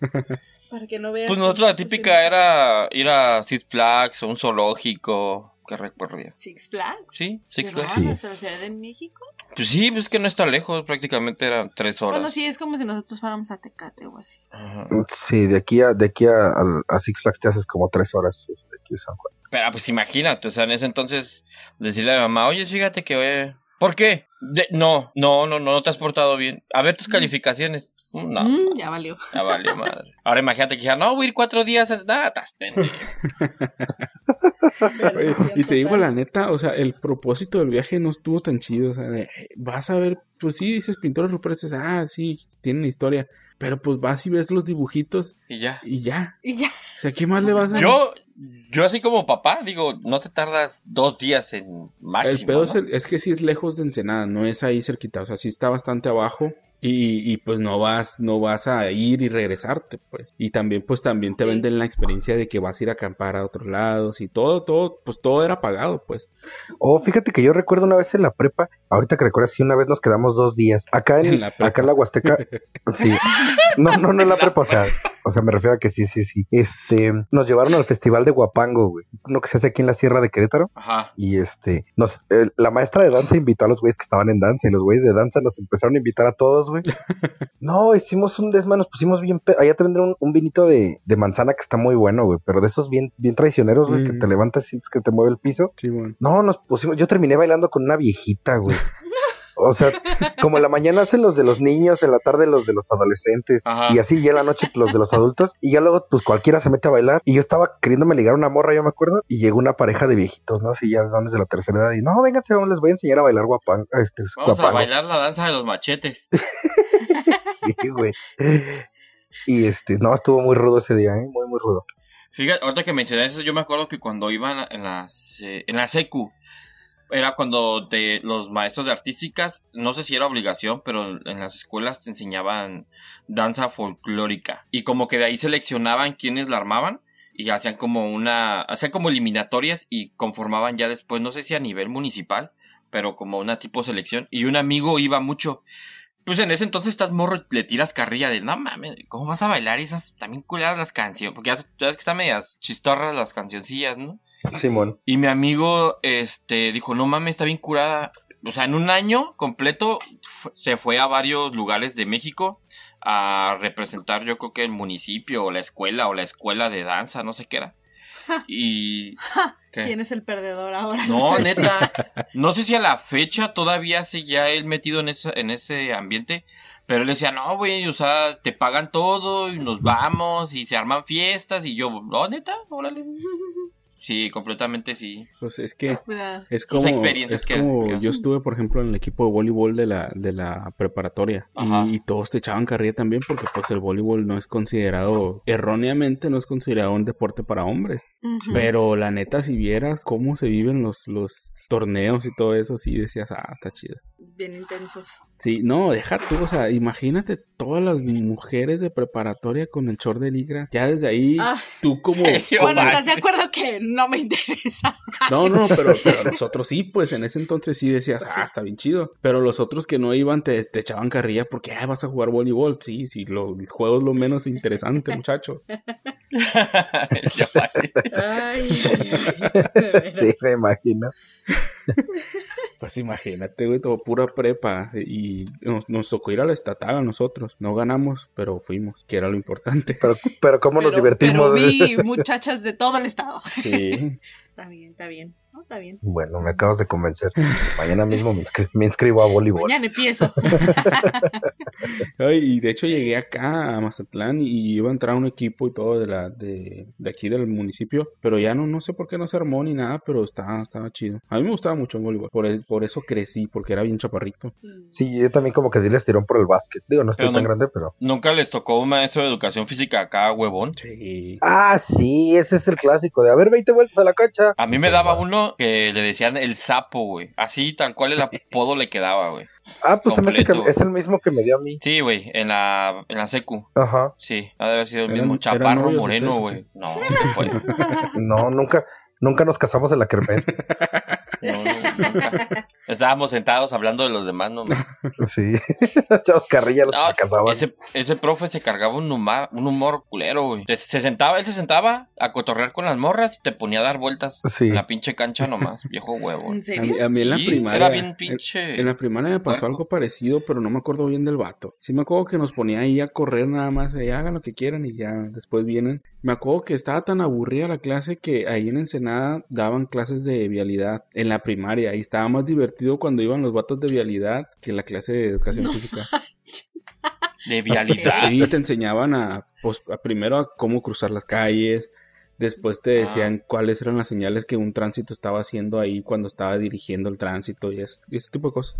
Para que no veas. Pues nosotros la típica era ir a Six Flags o un zoológico, que recuerdo ya. Six Flags. Sí, Six ¿Qué Flags. Sí. la Ciudad de México? Pues sí, pues es que no está lejos, prácticamente eran tres horas. Bueno, sí, es como si nosotros fuéramos a Tecate o así. Ajá. Sí, de aquí a, de aquí a, a- a Six Flags te haces como tres horas. o sea, de aquí a San Juan. Pero pues imagínate, o sea, en ese entonces decirle a mi mamá, oye, fíjate que... eh, ¿Por qué? De- no, no, no, no, no te has portado bien. A ver tus calificaciones. No, Mm, ya valió. ya valió madre. Ahora imagínate que ya no, voy a ir cuatro días. Nada, estás y te digo la neta, o sea, el propósito del viaje no estuvo tan chido. O sea, de, vas a ver, pues sí, dices pintores rupestres, ah, sí, tienen historia. Pero pues vas y ves los dibujitos Y ya. y ya. Y ya. O sea, ¿qué más le vas a Yo, yo así como papá, digo, no te tardas dos días en máximo. El pedo ¿no? es, el- es que sí es lejos de Ensenada, no es ahí cerquita, o sea, sí está bastante abajo y, y, pues no vas, no vas a ir y regresarte, pues. Y también, pues también te Sí. venden la experiencia de que vas a ir a acampar a otros lados y todo, todo, pues todo era pagado, pues. Oh, fíjate que yo recuerdo una vez en la prepa, ahorita que recuerdas, sí, una vez nos quedamos dos días. Acá en, En la prepa. acá en la Huasteca, sí. No, no, no en la prepa, o sea, o sea, me refiero a que sí, sí, sí. Este, nos llevaron al festival de Guapango, güey. Uno que se hace aquí en la Sierra de Querétaro. Ajá. Y este, nos, eh, la maestra de danza invitó a los güeyes que estaban en danza y los güeyes de danza nos empezaron a invitar a todos, güey. No, hicimos un desmán, nos pusimos bien. Allá te venden un, un vinito de, de manzana que está muy bueno, güey, pero de esos bien, bien traicioneros, güey, que Mm. te levantas y sientes que te mueve el piso. Sí, bueno. No, nos pusimos, yo terminé bailando con una viejita, güey. O sea, como en la mañana hacen los de los niños, en la tarde los de los adolescentes, Ajá. y así ya en la noche los de los adultos, y ya luego pues cualquiera se mete a bailar, y yo estaba queriéndome ligar una morra, yo me acuerdo, y llegó una pareja de viejitos, ¿no? Así ya dones de la tercera edad, y no, vénganse, vamos, les voy a enseñar a bailar guapán, este, Vamos a guapango". bailar la danza de los machetes. Sí, güey. Y este, no, estuvo muy rudo ese día, ¿eh? Muy, muy rudo. Fíjate, ahorita que mencioné eso, yo me acuerdo que cuando iba en la, en las, eh, en la secu, era cuando de los maestros de artísticas, no sé si era obligación, pero en las escuelas te enseñaban danza folclórica. Y como que de ahí seleccionaban quienes la armaban y hacían como una, hacían como eliminatorias y conformaban ya después, no sé si a nivel municipal, pero como una tipo selección. Y un amigo iba mucho. Pues en ese entonces estás morro le tiras carrilla de no mames, ¿cómo vas a bailar esas también culeadas las canciones? Porque ya, ya ves que están medias chistorras las cancioncillas, ¿no? Simón. Y mi amigo, este, dijo, no mames, está bien curada. O sea, en un año completo se fue a varios lugares de México a representar, yo creo que el municipio o la escuela o la escuela de danza, no sé qué era. Y... ¿qué? ¿Quién es el perdedor ahora? No, neta. No sé si a la fecha todavía ya él metido en ese, en ese ambiente. Pero él decía, no, güey, o sea, te pagan todo y nos vamos y se arman fiestas. Y yo, no, neta, órale. Sí, completamente sí. Pues es que es como, experiencias es que- como que- yo estuve, por ejemplo, en el equipo de voleibol de la, de la preparatoria Ajá. y, y todos te echaban carrilla también porque pues el voleibol no es considerado, erróneamente no es considerado un deporte para hombres. Pero la neta, si vieras cómo se viven los, los torneos y todo eso, sí decías, ah, está chido. Bien intensos. Sí, no, deja tú, o sea, imagínate todas las mujeres de preparatoria con el short de ligra. Ya desde ahí, Ah, tú como... Bueno. ¿estás de acuerdo que no me interesa? No, no, pero, pero nosotros sí, pues en ese entonces sí decías, ah, está bien chido. Pero los otros que no iban te, te echaban carrilla porque, ah, vas a jugar voleibol. Sí, sí, lo, el juego es lo menos interesante, muchacho. Ay. Sí, me imagino. Pues imagínate, güey, todo pura prepa. Y nos, nos tocó ir a la estatal a nosotros. No ganamos, pero fuimos, que era lo importante. Pero, pero cómo nos divertimos. Pero vi muchachas de todo el estado. Sí. Está bien, está bien. No, está bien. Bueno, me acabas de convencer. Mañana mismo me, inscri- me inscribo a voleibol. Mañana empiezo. Ay, y de hecho llegué acá a Mazatlán y iba a entrar un equipo y todo de la de, de aquí del municipio, pero ya no no sé por qué no se armó ni nada, pero estaba estaba chido. A mí me gustaba mucho el voleibol, por, el- por eso crecí, porque era bien chaparrito. Sí, yo también como que di el estirón por el básquet. Digo, no estoy Pero tan no- grande, pero... Nunca les tocó un maestro de educación física acá, huevón. Sí. Ah, sí, ese es el clásico de, a ver, 20 vueltas a la cancha. A mí me daba uno que le decían el sapo, güey. Así, tal cual el apodo le quedaba, güey. Ah, pues se me hace que completo. es el mismo que me dio a mí. Sí, güey, en la, en la secu. Ajá. Sí, ha de haber sido el mismo. eran Chaparro moreno, güey. No, no fue. No, nunca, nunca nos casamos en la kermés. No, nunca. Estábamos sentados hablando de los demás, no. Sí. Chavos carrilla los No, ese, ese profe se cargaba un, huma- un humor culero, güey. Se, se sentaba, él se sentaba a cotorrear con las morras y te ponía a dar vueltas Sí. en la pinche cancha nomás, viejo huevo. ¿En A serio? a mí en la Sí, primaria. Era bien en- pinche. En la primaria me pasó Bueno. algo parecido, pero no me acuerdo bien del vato. Sí me acuerdo que nos ponía ahí a correr nada más, y hagan lo que quieran y ya después vienen. Me acuerdo que estaba tan aburrida la clase que ahí en Ensenada daban clases de vialidad en la primaria y estaba más divertido cuando iban los vatos de vialidad que la clase de educación No física. De vialidad. Y te enseñaban a, pues, a primero a cómo cruzar las calles, después te decían cuáles eran las señales que un tránsito estaba haciendo ahí cuando estaba dirigiendo el tránsito y ese, y ese tipo de cosas.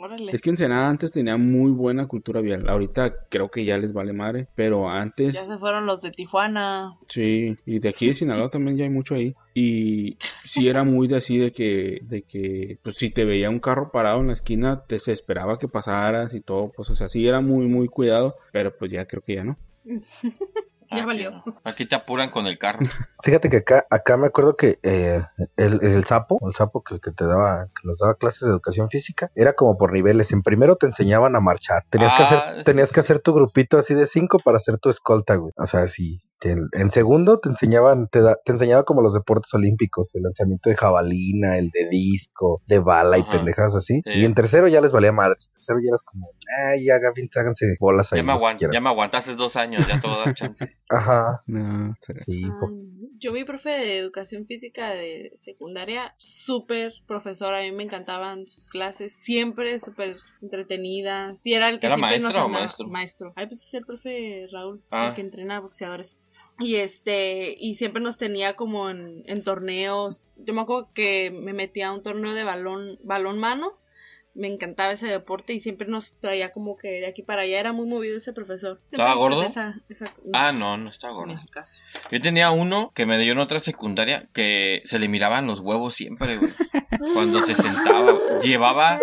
Órale. Es que Ensenada antes tenía muy buena cultura vial. Ahorita creo que ya les vale madre. Pero Ya antes, se fueron los de Tijuana. sí. Y de aquí de Sinaloa también ya hay mucho ahí. Y sí era muy de así de que, de que, pues si te veía un carro parado en la esquina, te se esperaba que pasaras y todo. Pues o sea, sí era muy, muy cuidado. Pero pues ya creo que ya no. Ya Aquí valió. Aquí te apuran con el carro. Fíjate que acá, acá me acuerdo que eh, el, el sapo, el sapo que, que te daba, que nos daba clases de educación física, era como por niveles. En primero te enseñaban a marchar. Tenías que Ah, hacer, sí, tenías sí, que hacer tu grupito así de cinco para hacer tu escolta, güey. O sea, sí. te- en segundo te enseñaban, te, da- te enseñaba como los deportes olímpicos, el lanzamiento de jabalina, el de disco, de bala y Ajá. pendejadas así. Sí. Y en tercero ya les valía madres. En tercero ya eras como, ay, ya, háganse bolas ahí. Ya me, aguant- quieran". ya me aguantaste dos años, ya te voy a dar chance. Ajá. No, sí. Ay, Yo mi profe de educación física de secundaria, súper profesor, a mí me encantaban sus clases, siempre súper entretenidas. Y era el que ¿Era siempre nos maestro o andaba- maestro? Maestro. Ay, pues es el profe Raúl, Ah. el que entrena boxeadores. Y este, y siempre nos tenía como en, en torneos. Yo me acuerdo que me metía a un torneo de balón, balón mano. Me encantaba ese deporte y siempre nos traía como que de aquí para allá. Era muy movido ese profesor. Siempre ¿Estaba gordo? Esa, esa- Ah, no, no está en gordo. Yo tenía uno que me dio en otra secundaria que se le miraban los huevos siempre, güey. Cuando se sentaba. Llevaba.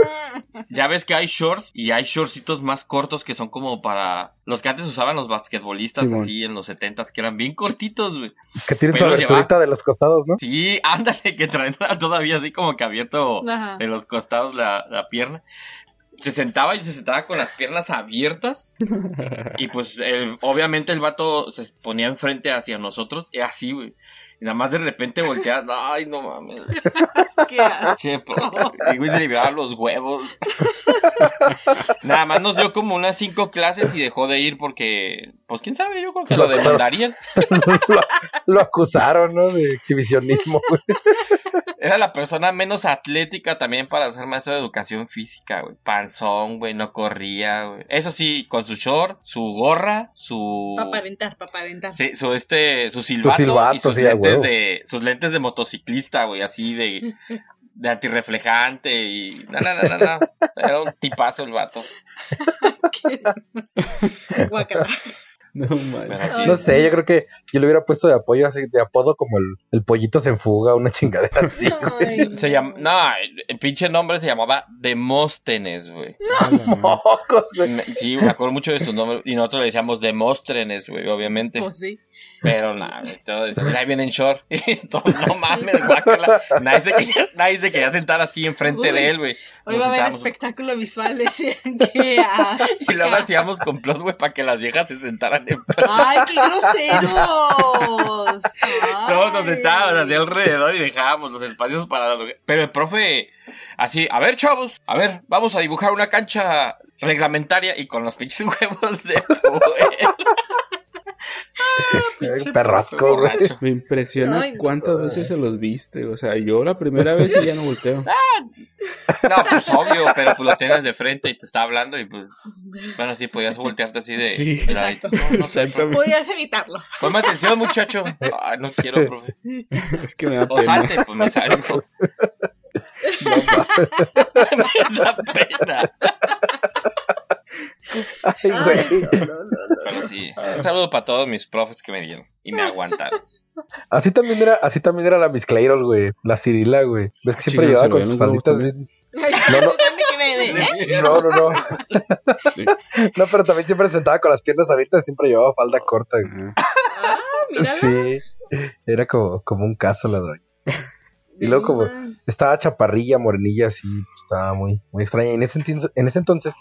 Ya ves que hay shorts y hay shortcitos más cortos que son como para. Los que antes usaban los basquetbolistas Simón. así en los setentas, que eran bien cortitos, güey. que tienen su aberturita de los costados, ¿no? Sí, ándale, que traen todavía así como que abierto Ajá. de los costados la, la pierna. Se sentaba y se sentaba con las piernas abiertas. Y pues el- obviamente el vato se ponía enfrente hacia nosotros. Y así, güey. Y nada más de repente voltea. Ay, no mames. Qué asco. Che, profe. Y güey se le los huevos. Nada más nos dio como unas cinco clases y dejó de ir porque, pues quién sabe, yo creo que lo demandarían. lo, lo acusaron, ¿no? De exhibicionismo, güey. Era la persona menos atlética también para ser maestro de educación física, güey. Panzón, güey, no corría, güey. Eso sí, con su short, su gorra, su... Para aparentar, para aparentar. Sí, su este, su silbato, silbato, y sus sí, a lentes de, sus lentes de motociclista, güey, así de, de antirreflejante y, no, no, no, no, no. era un tipazo el vato. No sí, No sé, yo creo que yo le hubiera puesto de apoyo así, de apodo como el, el pollito se enfuga, una chingadera así. Ay, se llama, no, el, el pinche nombre se llamaba Demóstenes, güey. Mocos, güey. Sí, me acuerdo mucho de su nombre y nosotros le decíamos Demóstenes, güey, obviamente. Pues sí. Pero nada, todo eso. Ahí viene en short. Y todos, no mames, guácala. Nadie se, quería, nadie se quería sentar así enfrente Uy. de él, güey. Hoy va a haber espectáculo visual. Decían que. Y luego hacíamos complot, güey, para que las viejas se sentaran enfrente. ¡Ay, qué groseros! Todos nos sentábamos así alrededor y dejábamos los espacios para. Pero el profe, así, a ver, chavos, a ver, vamos a dibujar una cancha reglamentaria y con los pinches huevos de fuera. Perrasco, güey. Me impresiona Ay, no. cuántas veces se los viste. O sea, yo la primera vez y ya no volteo. No, pues obvio, pero pues lo tienes de frente y te está hablando y pues, bueno, sí, podías voltearte así de... Sí. No, no. Podías evitarlo. Ponme atención, muchacho. Ay, no quiero, profe. Es que me da O pena. salte, pues me salgo. me da pena. Ay, güey. Pero sí, un saludo para todos mis profes que me dieron y me aguantaron. Así también era, así también era la Miss güey. La Cirila, güey. ¿Ves que siempre llevaba con sus falditas? No, no. No, no, no. Sí. No, pero también siempre se sentaba con las piernas abiertas, siempre llevaba falda corta. güey. Ah. Sí. Era como, como un caso la doña. Y luego como estaba chaparrilla, morenilla, así, pues, estaba muy, muy extraña. Y en ese, en ese entonces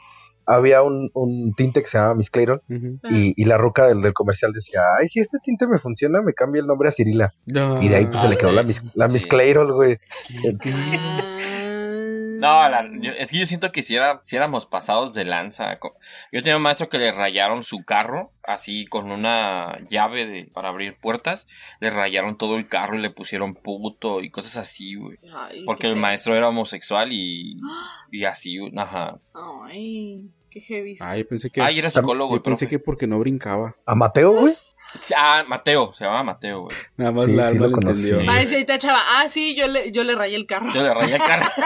había un, un tinte que se llamaba Miss Clayrol Ujú. y, y la ruca del, del comercial decía, ay, si este tinte me funciona, me cambia el nombre a Cirila. No. Y de ahí pues se le quedó sí. la Miss, la Miss Sí. Clayrol, güey. Ah. No, la- yo- es que yo siento que si, era, si éramos pasados de lanza. Yo tenía un maestro que le rayaron su carro, así con una llave de, para abrir puertas. Le rayaron todo el carro y le pusieron puto y cosas así, güey. Ay, Porque el maestro era homosexual y, y así, ajá. Ay. Qué heavy. Ah, yo pensé que, Ah, y era psicólogo, yo pensé profe. que porque no brincaba. ¿A Mateo, güey? Ah, Mateo, se llama Mateo, güey. Nada más Sí, la sí lo entendió. Ay, sí, ahorita chava. Ah, sí, yo le, yo le rayé el carro. Yo le rayé cara.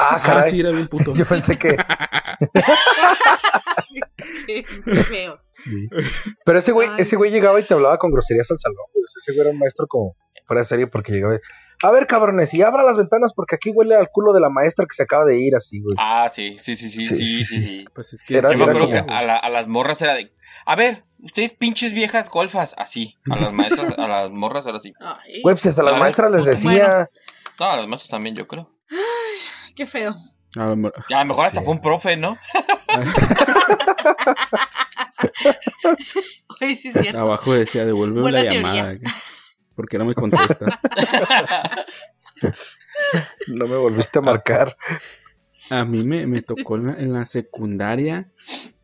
Ah, Ah, caray. sí, era bien puto. Yo pensé que. Qué feos. Sí. Pero ese güey, Ay. ese güey llegaba y te hablaba con groserías al salón. ese güey era un maestro como fuera de serie porque llegaba y, A ver, cabrones, y abra las ventanas porque aquí huele al culo de la maestra que se acaba de ir así, güey. Ah, sí, sí, sí, sí, Sí, sí, sí, sí, sí. sí. Pues es que Era- Yo me acuerdo como- que a, la- a las morras era de, a ver, ustedes pinches viejas golfas, así. A las maestras, a las morras era así. Ay, Güey, pues hasta las Claro. maestras les decía. No, a las maestras también, yo creo. qué feo. a lo mejor- a mejor hasta Sí. fue un profe, ¿no? Ay, sí, es cierto. abajo decía, devuélveme Buena la teoría. llamada. ¿Por qué no me contesta? No me volviste a marcar. A mí me, me tocó en la, en la secundaria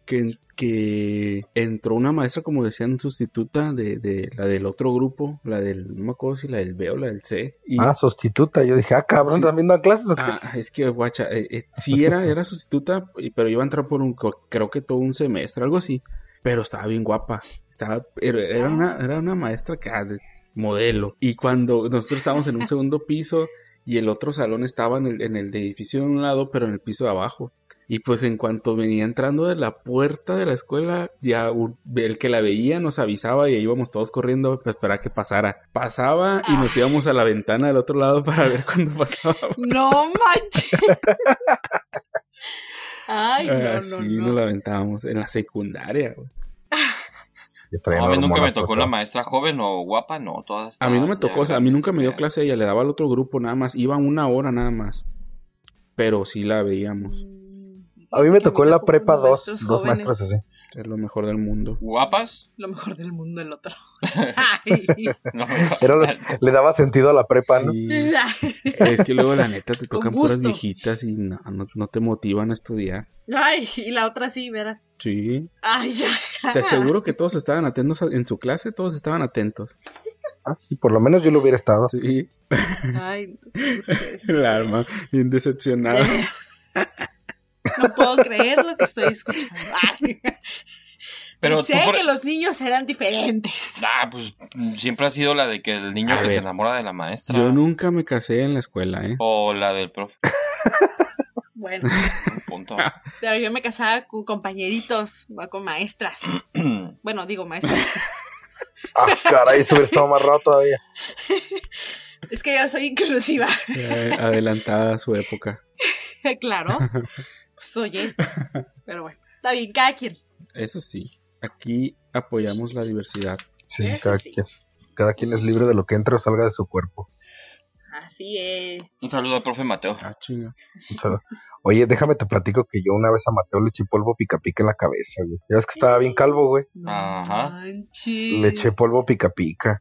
que, que entró una maestra, como decían, sustituta de, de la del otro grupo, la del, no me acuerdo si la del B o la del C. Y, Ah, sustituta. Yo dije, ah, cabrón, Sí. ¿también dan clases o qué? Ah, es que, guacha, eh, eh, sí era, era sustituta, pero iba a entrar por un, co- creo que todo un semestre, algo así. Pero estaba bien guapa. Estaba, era, era una, era una maestra que, ah, modelo. Y cuando nosotros estábamos en un segundo piso y el otro salón estaba en el, en el edificio de un lado, pero en el piso de abajo. Y pues en cuanto venía entrando de la puerta de la escuela, ya un- el que la veía nos avisaba y ahí íbamos todos corriendo para esperar que pasara. Pasaba y nos íbamos a la ventana del otro lado para ver cuándo pasaba. No manches. Ay, no, Ah, no, sí, no. nos la aventábamos en la secundaria. güey. A mí nunca me tocó pero- la maestra joven o guapa, no, todas. A mí no me tocó, ya o sea, a mí nunca me dio clase ella, le daba al otro grupo nada más. Iba una hora nada más. Pero sí la veíamos. A mí me tocó en la prepa dos, maestros dos maestras así. Es lo mejor del mundo. ¿Guapas? Lo mejor del mundo el otro. No, Era le daba sentido a la prepa, ¿no? Sí. Es que luego la neta te tocan puras viejitas y no, no, no te motivan a estudiar. Ay, y la otra sí, verás. Sí. Ay, ya. Te aseguro que todos estaban atentos a- en su clase, todos estaban atentos. Ah, sí, por lo menos yo lo hubiera estado. Sí. Ay, ustedes. El arma, bien decepcionada. No puedo creer lo que estoy escuchando. Ay. Pero sé por- que los niños eran diferentes. Ah, pues siempre ha sido la de que el niño A que se enamora de la maestra. Yo nunca me casé en la escuela, ¿eh? O la del profe. Bueno, un punto. pero yo me casaba con compañeritos, no con maestras. Bueno, digo maestras. Ah, caray, eso hubiera estado más raro todavía. Es que yo soy inclusiva. Eh, Adelantada a su época. claro. Pues oye. Pero bueno, está bien, cada quien. Eso sí, aquí apoyamos la diversidad. Sí, cada sí. quien. Cada quien es libre de lo que entre o salga de su cuerpo. Así es. Un saludo al profe Mateo. Ah, chinga. O sea, oye, déjame te platico que yo una vez a Mateo le eché polvo pica pica en la cabeza, güey. Ya ves que estaba bien calvo, güey. Ajá. manches. Le eché polvo pica pica.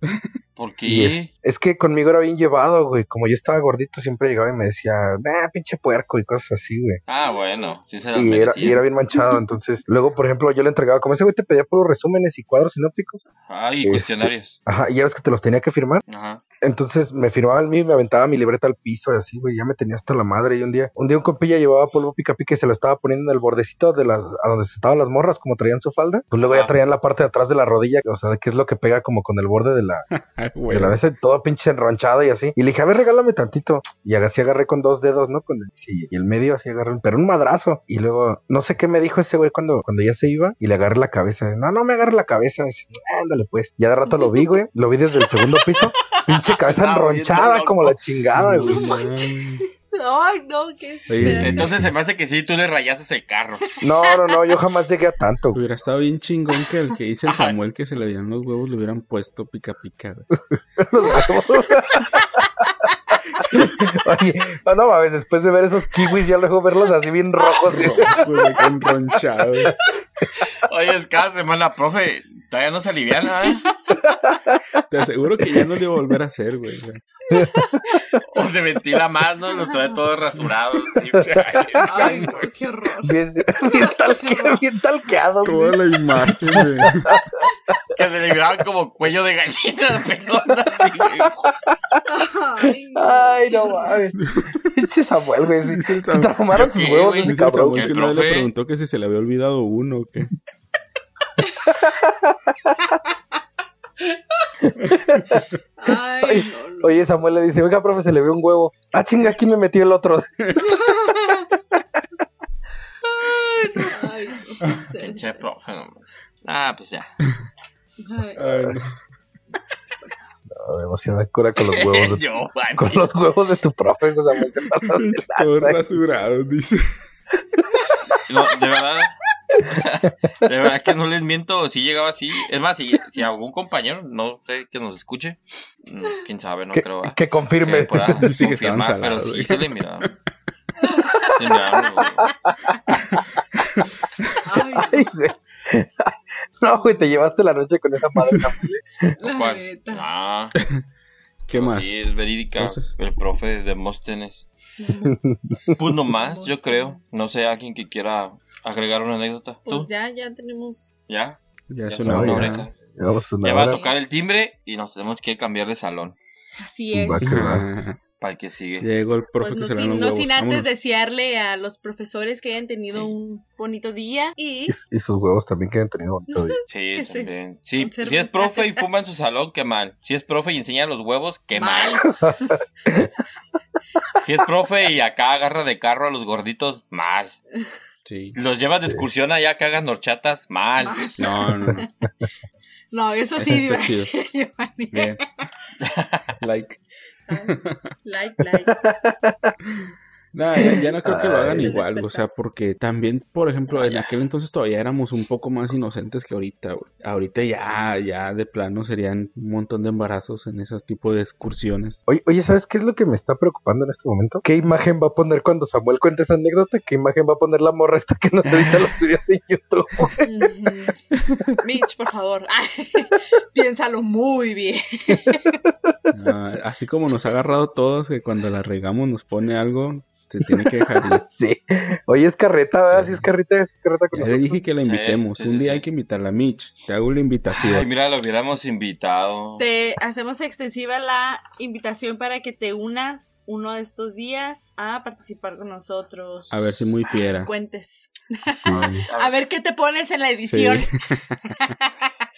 ¿Por qué? Y es, es que conmigo era bien llevado, güey. Como yo estaba gordito, siempre llegaba y me decía, nah, pinche puerco y cosas así, güey. Ah, bueno, sí se las Y era, merecía. y era bien manchado. Entonces, luego, por ejemplo, yo le entregaba, como ese güey te pedía puros resúmenes y cuadros sinópticos. Ah, y Este- cuestionarios. Ajá, y ya ves que te los tenía que firmar. Ajá. Entonces me firmaba el mío y me aventaba mi libreta al piso y así, güey. Ya me tenía hasta la madre. Y un día, un día un compilla llevaba polvo pica pica y se lo estaba poniendo en el bordecito de las, a donde estaban las morras, como traían su falda. Pues luego ya Ah. traían la parte de atrás de la rodilla, o sea, que es lo que pega como con el borde de la, de la mesa, todo pinche enronchado y así. Y le dije, a ver, regálame tantito. Y así agarré con dos dedos, ¿no? Con el, sí, y el medio así agarré, pero un madrazo. Y luego, no sé qué me dijo ese güey cuando, cuando ya se iba y le agarré la cabeza. No, no me agarre la cabeza. Dice, Ándale, pues. Ya de rato lo vi, güey. Lo vi desde el segundo piso. Pinche cabeza enronchada como la chingada, güey. No Ay, no, qué feo. Entonces se me hace que sí, tú le rayaste el carro. No, no, no, yo jamás llegué a tanto. güey. Hubiera estado bien chingón que el que dice el Samuel que se le veían los huevos le hubieran puesto pica pica. güey. Los huevos. Oye, no, no mames, después de ver esos kiwis, ya luego verlos así bien rojos. güey. Güey, con ronchado. Oye, es cada semana, profe, todavía no se aliviana, ¿eh? Te aseguro que ya no le va a volver a hacer, güey. O se ventila más, ¿no? Los trae todos rasurados. sí. Ay, no, qué horror. Bien, bien, talque- bien talqueados. güey. Toda la imagen, güey. Que se le miraban como cuello de gallina, güey. Ay, no, Ay, no mames. Pinche Samuel, güey. Sí. Se traumaron sus ¿Qué, huevos dice el. Samuel que nadie le preguntó que si se le había olvidado uno o qué. Ay, no, no. Oye, Samuel le dice, oiga, profe, se le ve un huevo. Ah, chinga, aquí me metió el otro. Ay, no. Pinche profe nomás. Ah, pues ya. Ay, Ay, no. No, demasiada cura con los huevos. De, Yo, con los huevos de tu profe, Samuel, te pasas de rasurados, dice. No, de verdad. De verdad que no les miento, si llegaba así. Es más, si, si algún compañero, no sé, que nos escuche, mm, quién sabe, no Que, creo. ¿va? que confirme. que pueda Dice que pero sí se le miraba. Se huevos. ay, güey. No, güey, te llevaste la noche con esa madre. ¿Cuál? neta. Ah, ¿Qué pues más? Sí, es verídica. Entonces- El profe de Demóstenes. Pues nomás, yo creo. No sé, alguien que quiera agregar una anécdota. Pues ¿Tú? ya, ya tenemos. ¿Ya? Ya Ya es una hora. hora. Ya va a tocar el timbre y nos tenemos que cambiar de salón. Así es. Para el que sigue. Llegó el profe Pues que no se sin, dan no los sin antes Vámonos. desearle a los profesores que hayan tenido Sí. un bonito día y Y, y sus huevos también que han tenido bonito día. Sí, también. Sí, si es profe y fuma en su salón, qué mal. Si es profe y enseña los huevos, qué mal. Si es profe y acá agarra de carro a los gorditos, mal. Sí. Los llevas de excursión allá que hagan horchatas, mal. No, no, no. No, eso Eso sí, chido. Giovanni. Bien. Like. Like, like. Nah, ya, ya no creo que lo hagan Ay. igual, o sea, porque también, por ejemplo, en aquel entonces todavía éramos un poco más inocentes que ahorita, güey. Ahorita ya, ya de plano serían un montón de embarazos en ese tipo de excursiones. Oye, oye, ¿sabes qué es lo que me está preocupando en este momento? ¿Qué imagen va a poner cuando Samuel cuente esa anécdota? ¿Qué imagen va a poner la morra esta que nos edita los videos en YouTube? Mitch, por favor. Piénsalo muy bien. Ah, así como nos ha agarrado todos, que cuando la regamos nos pone algo, se tiene que dejar ir. Sí. Oye, es carreta, ¿verdad? Sí, es carreta, es carreta con Ya le nosotros. dije que la invitemos. sí, Un día sí. hay que invitarla a Mitch. Te hago la invitación. Ay, mira, lo hubiéramos invitado. Te hacemos extensiva la invitación para que te unas uno de estos días a participar con nosotros. A ver si muy Nos fiera. cuentes. A ver qué te pones en la edición. Sí.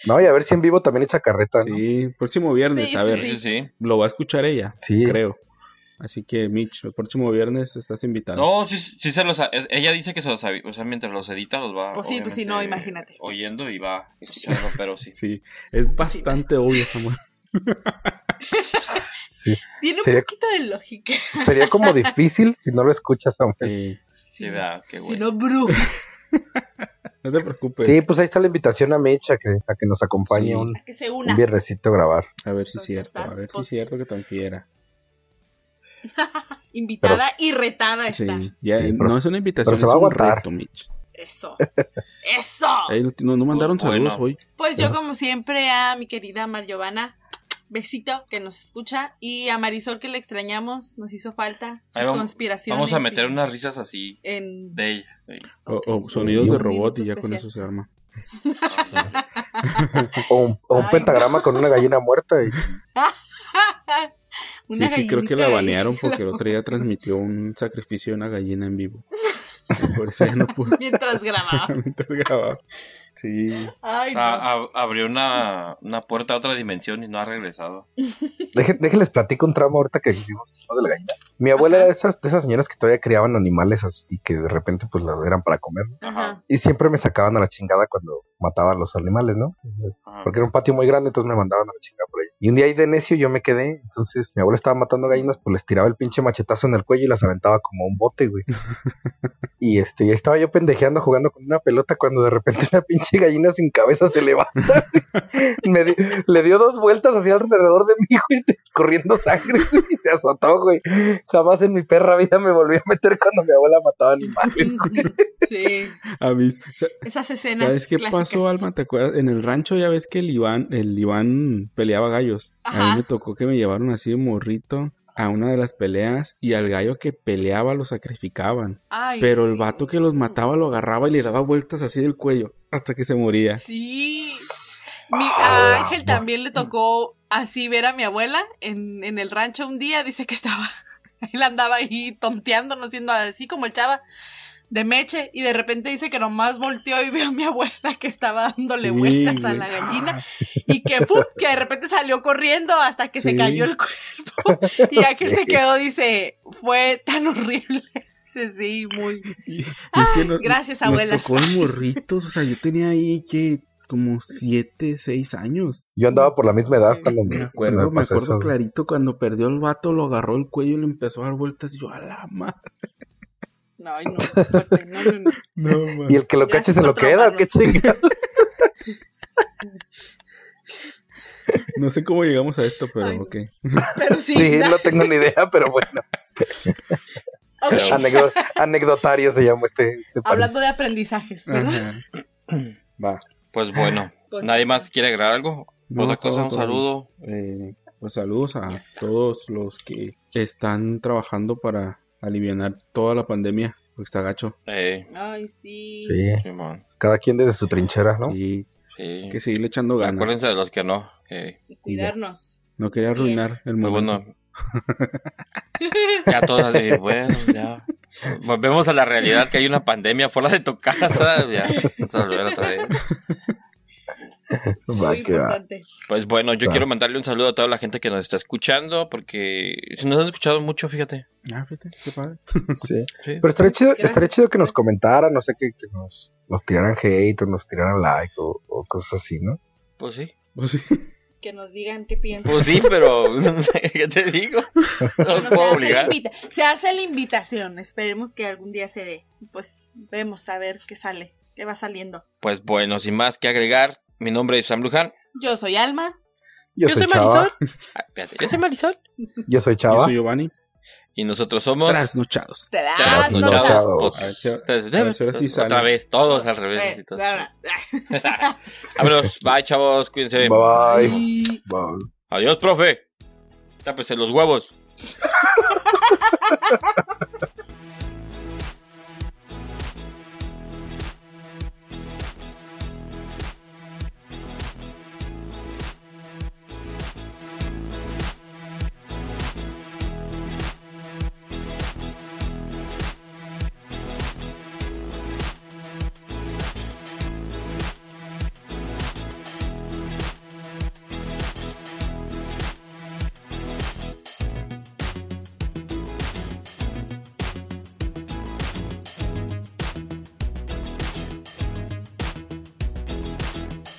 No, y a ver si en vivo también echa carreta, ¿no? Sí, próximo viernes, Sí, a ver, Sí, sí, sí. lo va a escuchar ella, Sí. creo. Así que, Mitch, el próximo viernes estás invitado. No, sí, sí se los... es- Ella dice que se los... O sea, mientras los edita los va... Pues sí, pues sí, no, imagínate. Oyendo y va escuchando, pero sí. Sí, es bastante obvio, Samuel. Sí. Tiene un Sería- poquito de lógica. Sería como difícil si no lo escuchas, Samuel. Sí. Sí, vea, qué Si güey. no, bruja. No te preocupes. Sí, pues ahí está la invitación a Mecha a que, a que nos acompañe Sí. un, Que se un viernesito a grabar. A ver si es cierto, está, a ver si pues- es cierto que tan fiera. Invitada y retada Sí, está. ya, Sí, pero- no es una invitación, pero se es va a un aguantar. reto, Mitch. Eso. Eso. No, mandaron Bueno. saludos hoy. Pues yo, como siempre, a mi querida Mar Giovanna, besito que nos escucha. Y a Marisol, que le extrañamos, nos hizo falta sus vamos- conspiraciones. Vamos a meter y- unas risas así En... de ella. sí. O, sonidos Sí, de robot y ya con eso se arma. O un, o un Ay, pentagrama con una gallina muerta. Y, Una sí, sí, creo que la banearon porque el otro día transmitió un sacrificio de una gallina en vivo. Por eso ya no pudo Mientras grababa. mientras grababa. Sí, Ay, no. Ab- abrió una, una puerta a otra dimensión y no ha regresado. Deje- déjenles platico un tramo ahorita que vivimos de la gallina. Mi abuela Ajá. era de esas, de esas señoras que todavía criaban animales así, y que de repente pues las eran para comer. Ajá. Y siempre me sacaban a la chingada cuando mataban los animales, ¿no? Ajá. Porque era un patio muy grande, entonces me mandaban a la chingada por ahí. Y un día ahí de necio yo me quedé, entonces mi abuela estaba matando gallinas, pues les tiraba el pinche machetazo en el cuello y las aventaba como un bote, güey. y este, y ahí estaba yo pendejeando jugando con una pelota cuando de repente una pinche gallina sin cabeza se levanta. güey. me di- le dio dos vueltas hacia alrededor de mí, güey, escorriendo sangre, güey, y se azotó, güey. Jamás en mi perra vida me volví a meter cuando mi abuela mataba animales, güey. Sí. a mí. sa- Esas escenas. ¿Sabes qué clásicas. pasó, Alma? ¿Te acuerdas? En el rancho ya ves que el Iván, el Iván peleaba gallos. A mí me tocó que me llevaron así de morrito a una de las peleas y al gallo que peleaba lo sacrificaban. Ay, Pero el vato que los mataba lo agarraba y le daba vueltas así del cuello hasta que se moría. Sí. Mi, Ah, a Ángel no. también le tocó así ver a mi abuela en, en el rancho un día. Dice que estaba Él andaba ahí tonteándonos, siendo así como el chava de Meche, y de repente dice que nomás volteó y vio a mi abuela que estaba dándole Sí, vueltas a la gallina, y que ¡pum! que de repente salió corriendo hasta que se cayó el cuerpo, y aquel Sí. se quedó, dice, fue tan horrible. Sí, muy. Y- y es Ay, nos- gracias, nos abuelas. tocó morritos, o sea, yo tenía ahí que como siete, seis años. Yo andaba por la misma edad cuando Me me, acuerdo, cuando me acuerdo eso. clarito cuando perdió el vato, lo agarró el cuello y le empezó a dar vueltas y yo a la madre. No, ay, no, no, no, no. No, Y el que lo cache se lo queda, ¿o qué? No sé cómo llegamos a esto, pero Ay, ok. Pero sí, Sí, no tengo ni idea, pero bueno. Ok. Pero- Anécdo- anecdotario se llama este. este. Hablando de aprendizajes. Va. Pues bueno, Pues, ¿nadie más quiere agregar algo? No, Otra cosa, todo, un saludo. Eh, pues saludos a todos los que están trabajando para aliviar toda la pandemia, porque está gacho. Eh, Ay, sí. Sí, cada quien desde su trinchera, ¿no? Sí. hay que seguirle echando ganas. Acuérdense de los que no. eh, Y cuidarnos. No quería arruinar el pues momento. bueno, ya todos así, bueno, ya. Volvemos a la realidad que hay una pandemia fuera de tu casa. Ya, vamos a volver otra vez. Va, Muy que va. importante. Pues bueno, yo quiero mandarle un saludo a toda la gente que nos está escuchando, porque si nos han escuchado mucho, fíjate. Ah, fíjate, qué padre. Sí. Sí. Pero estaría chido, estaría chido que nos comentaran, no sé, que, que nos, nos tiraran hate o nos tiraran like o, o cosas así, ¿no? Pues sí. Pues sí. Que nos digan qué piensan. Pues sí, pero ¿qué te digo? No puedo se, hace la obligar. invita- se hace la invitación. Esperemos que algún día se dé. Pues vemos a ver qué sale, qué va saliendo. Pues bueno, sin más que agregar, mi nombre es Sam Luján. Yo soy Alma. Yo, Yo soy. Marisol. Ah, espérate, yo soy Marisol. Yo soy Yo Chava. soy Giovanni. Y nosotros somos. Trasnochados. Trasnochados. Trasnochados. Ahora sí sale. Otra vez, todos al revés. Vámonos, bye chavos, cuídense. Bye. Bye. Adiós, profe. Tápese los huevos.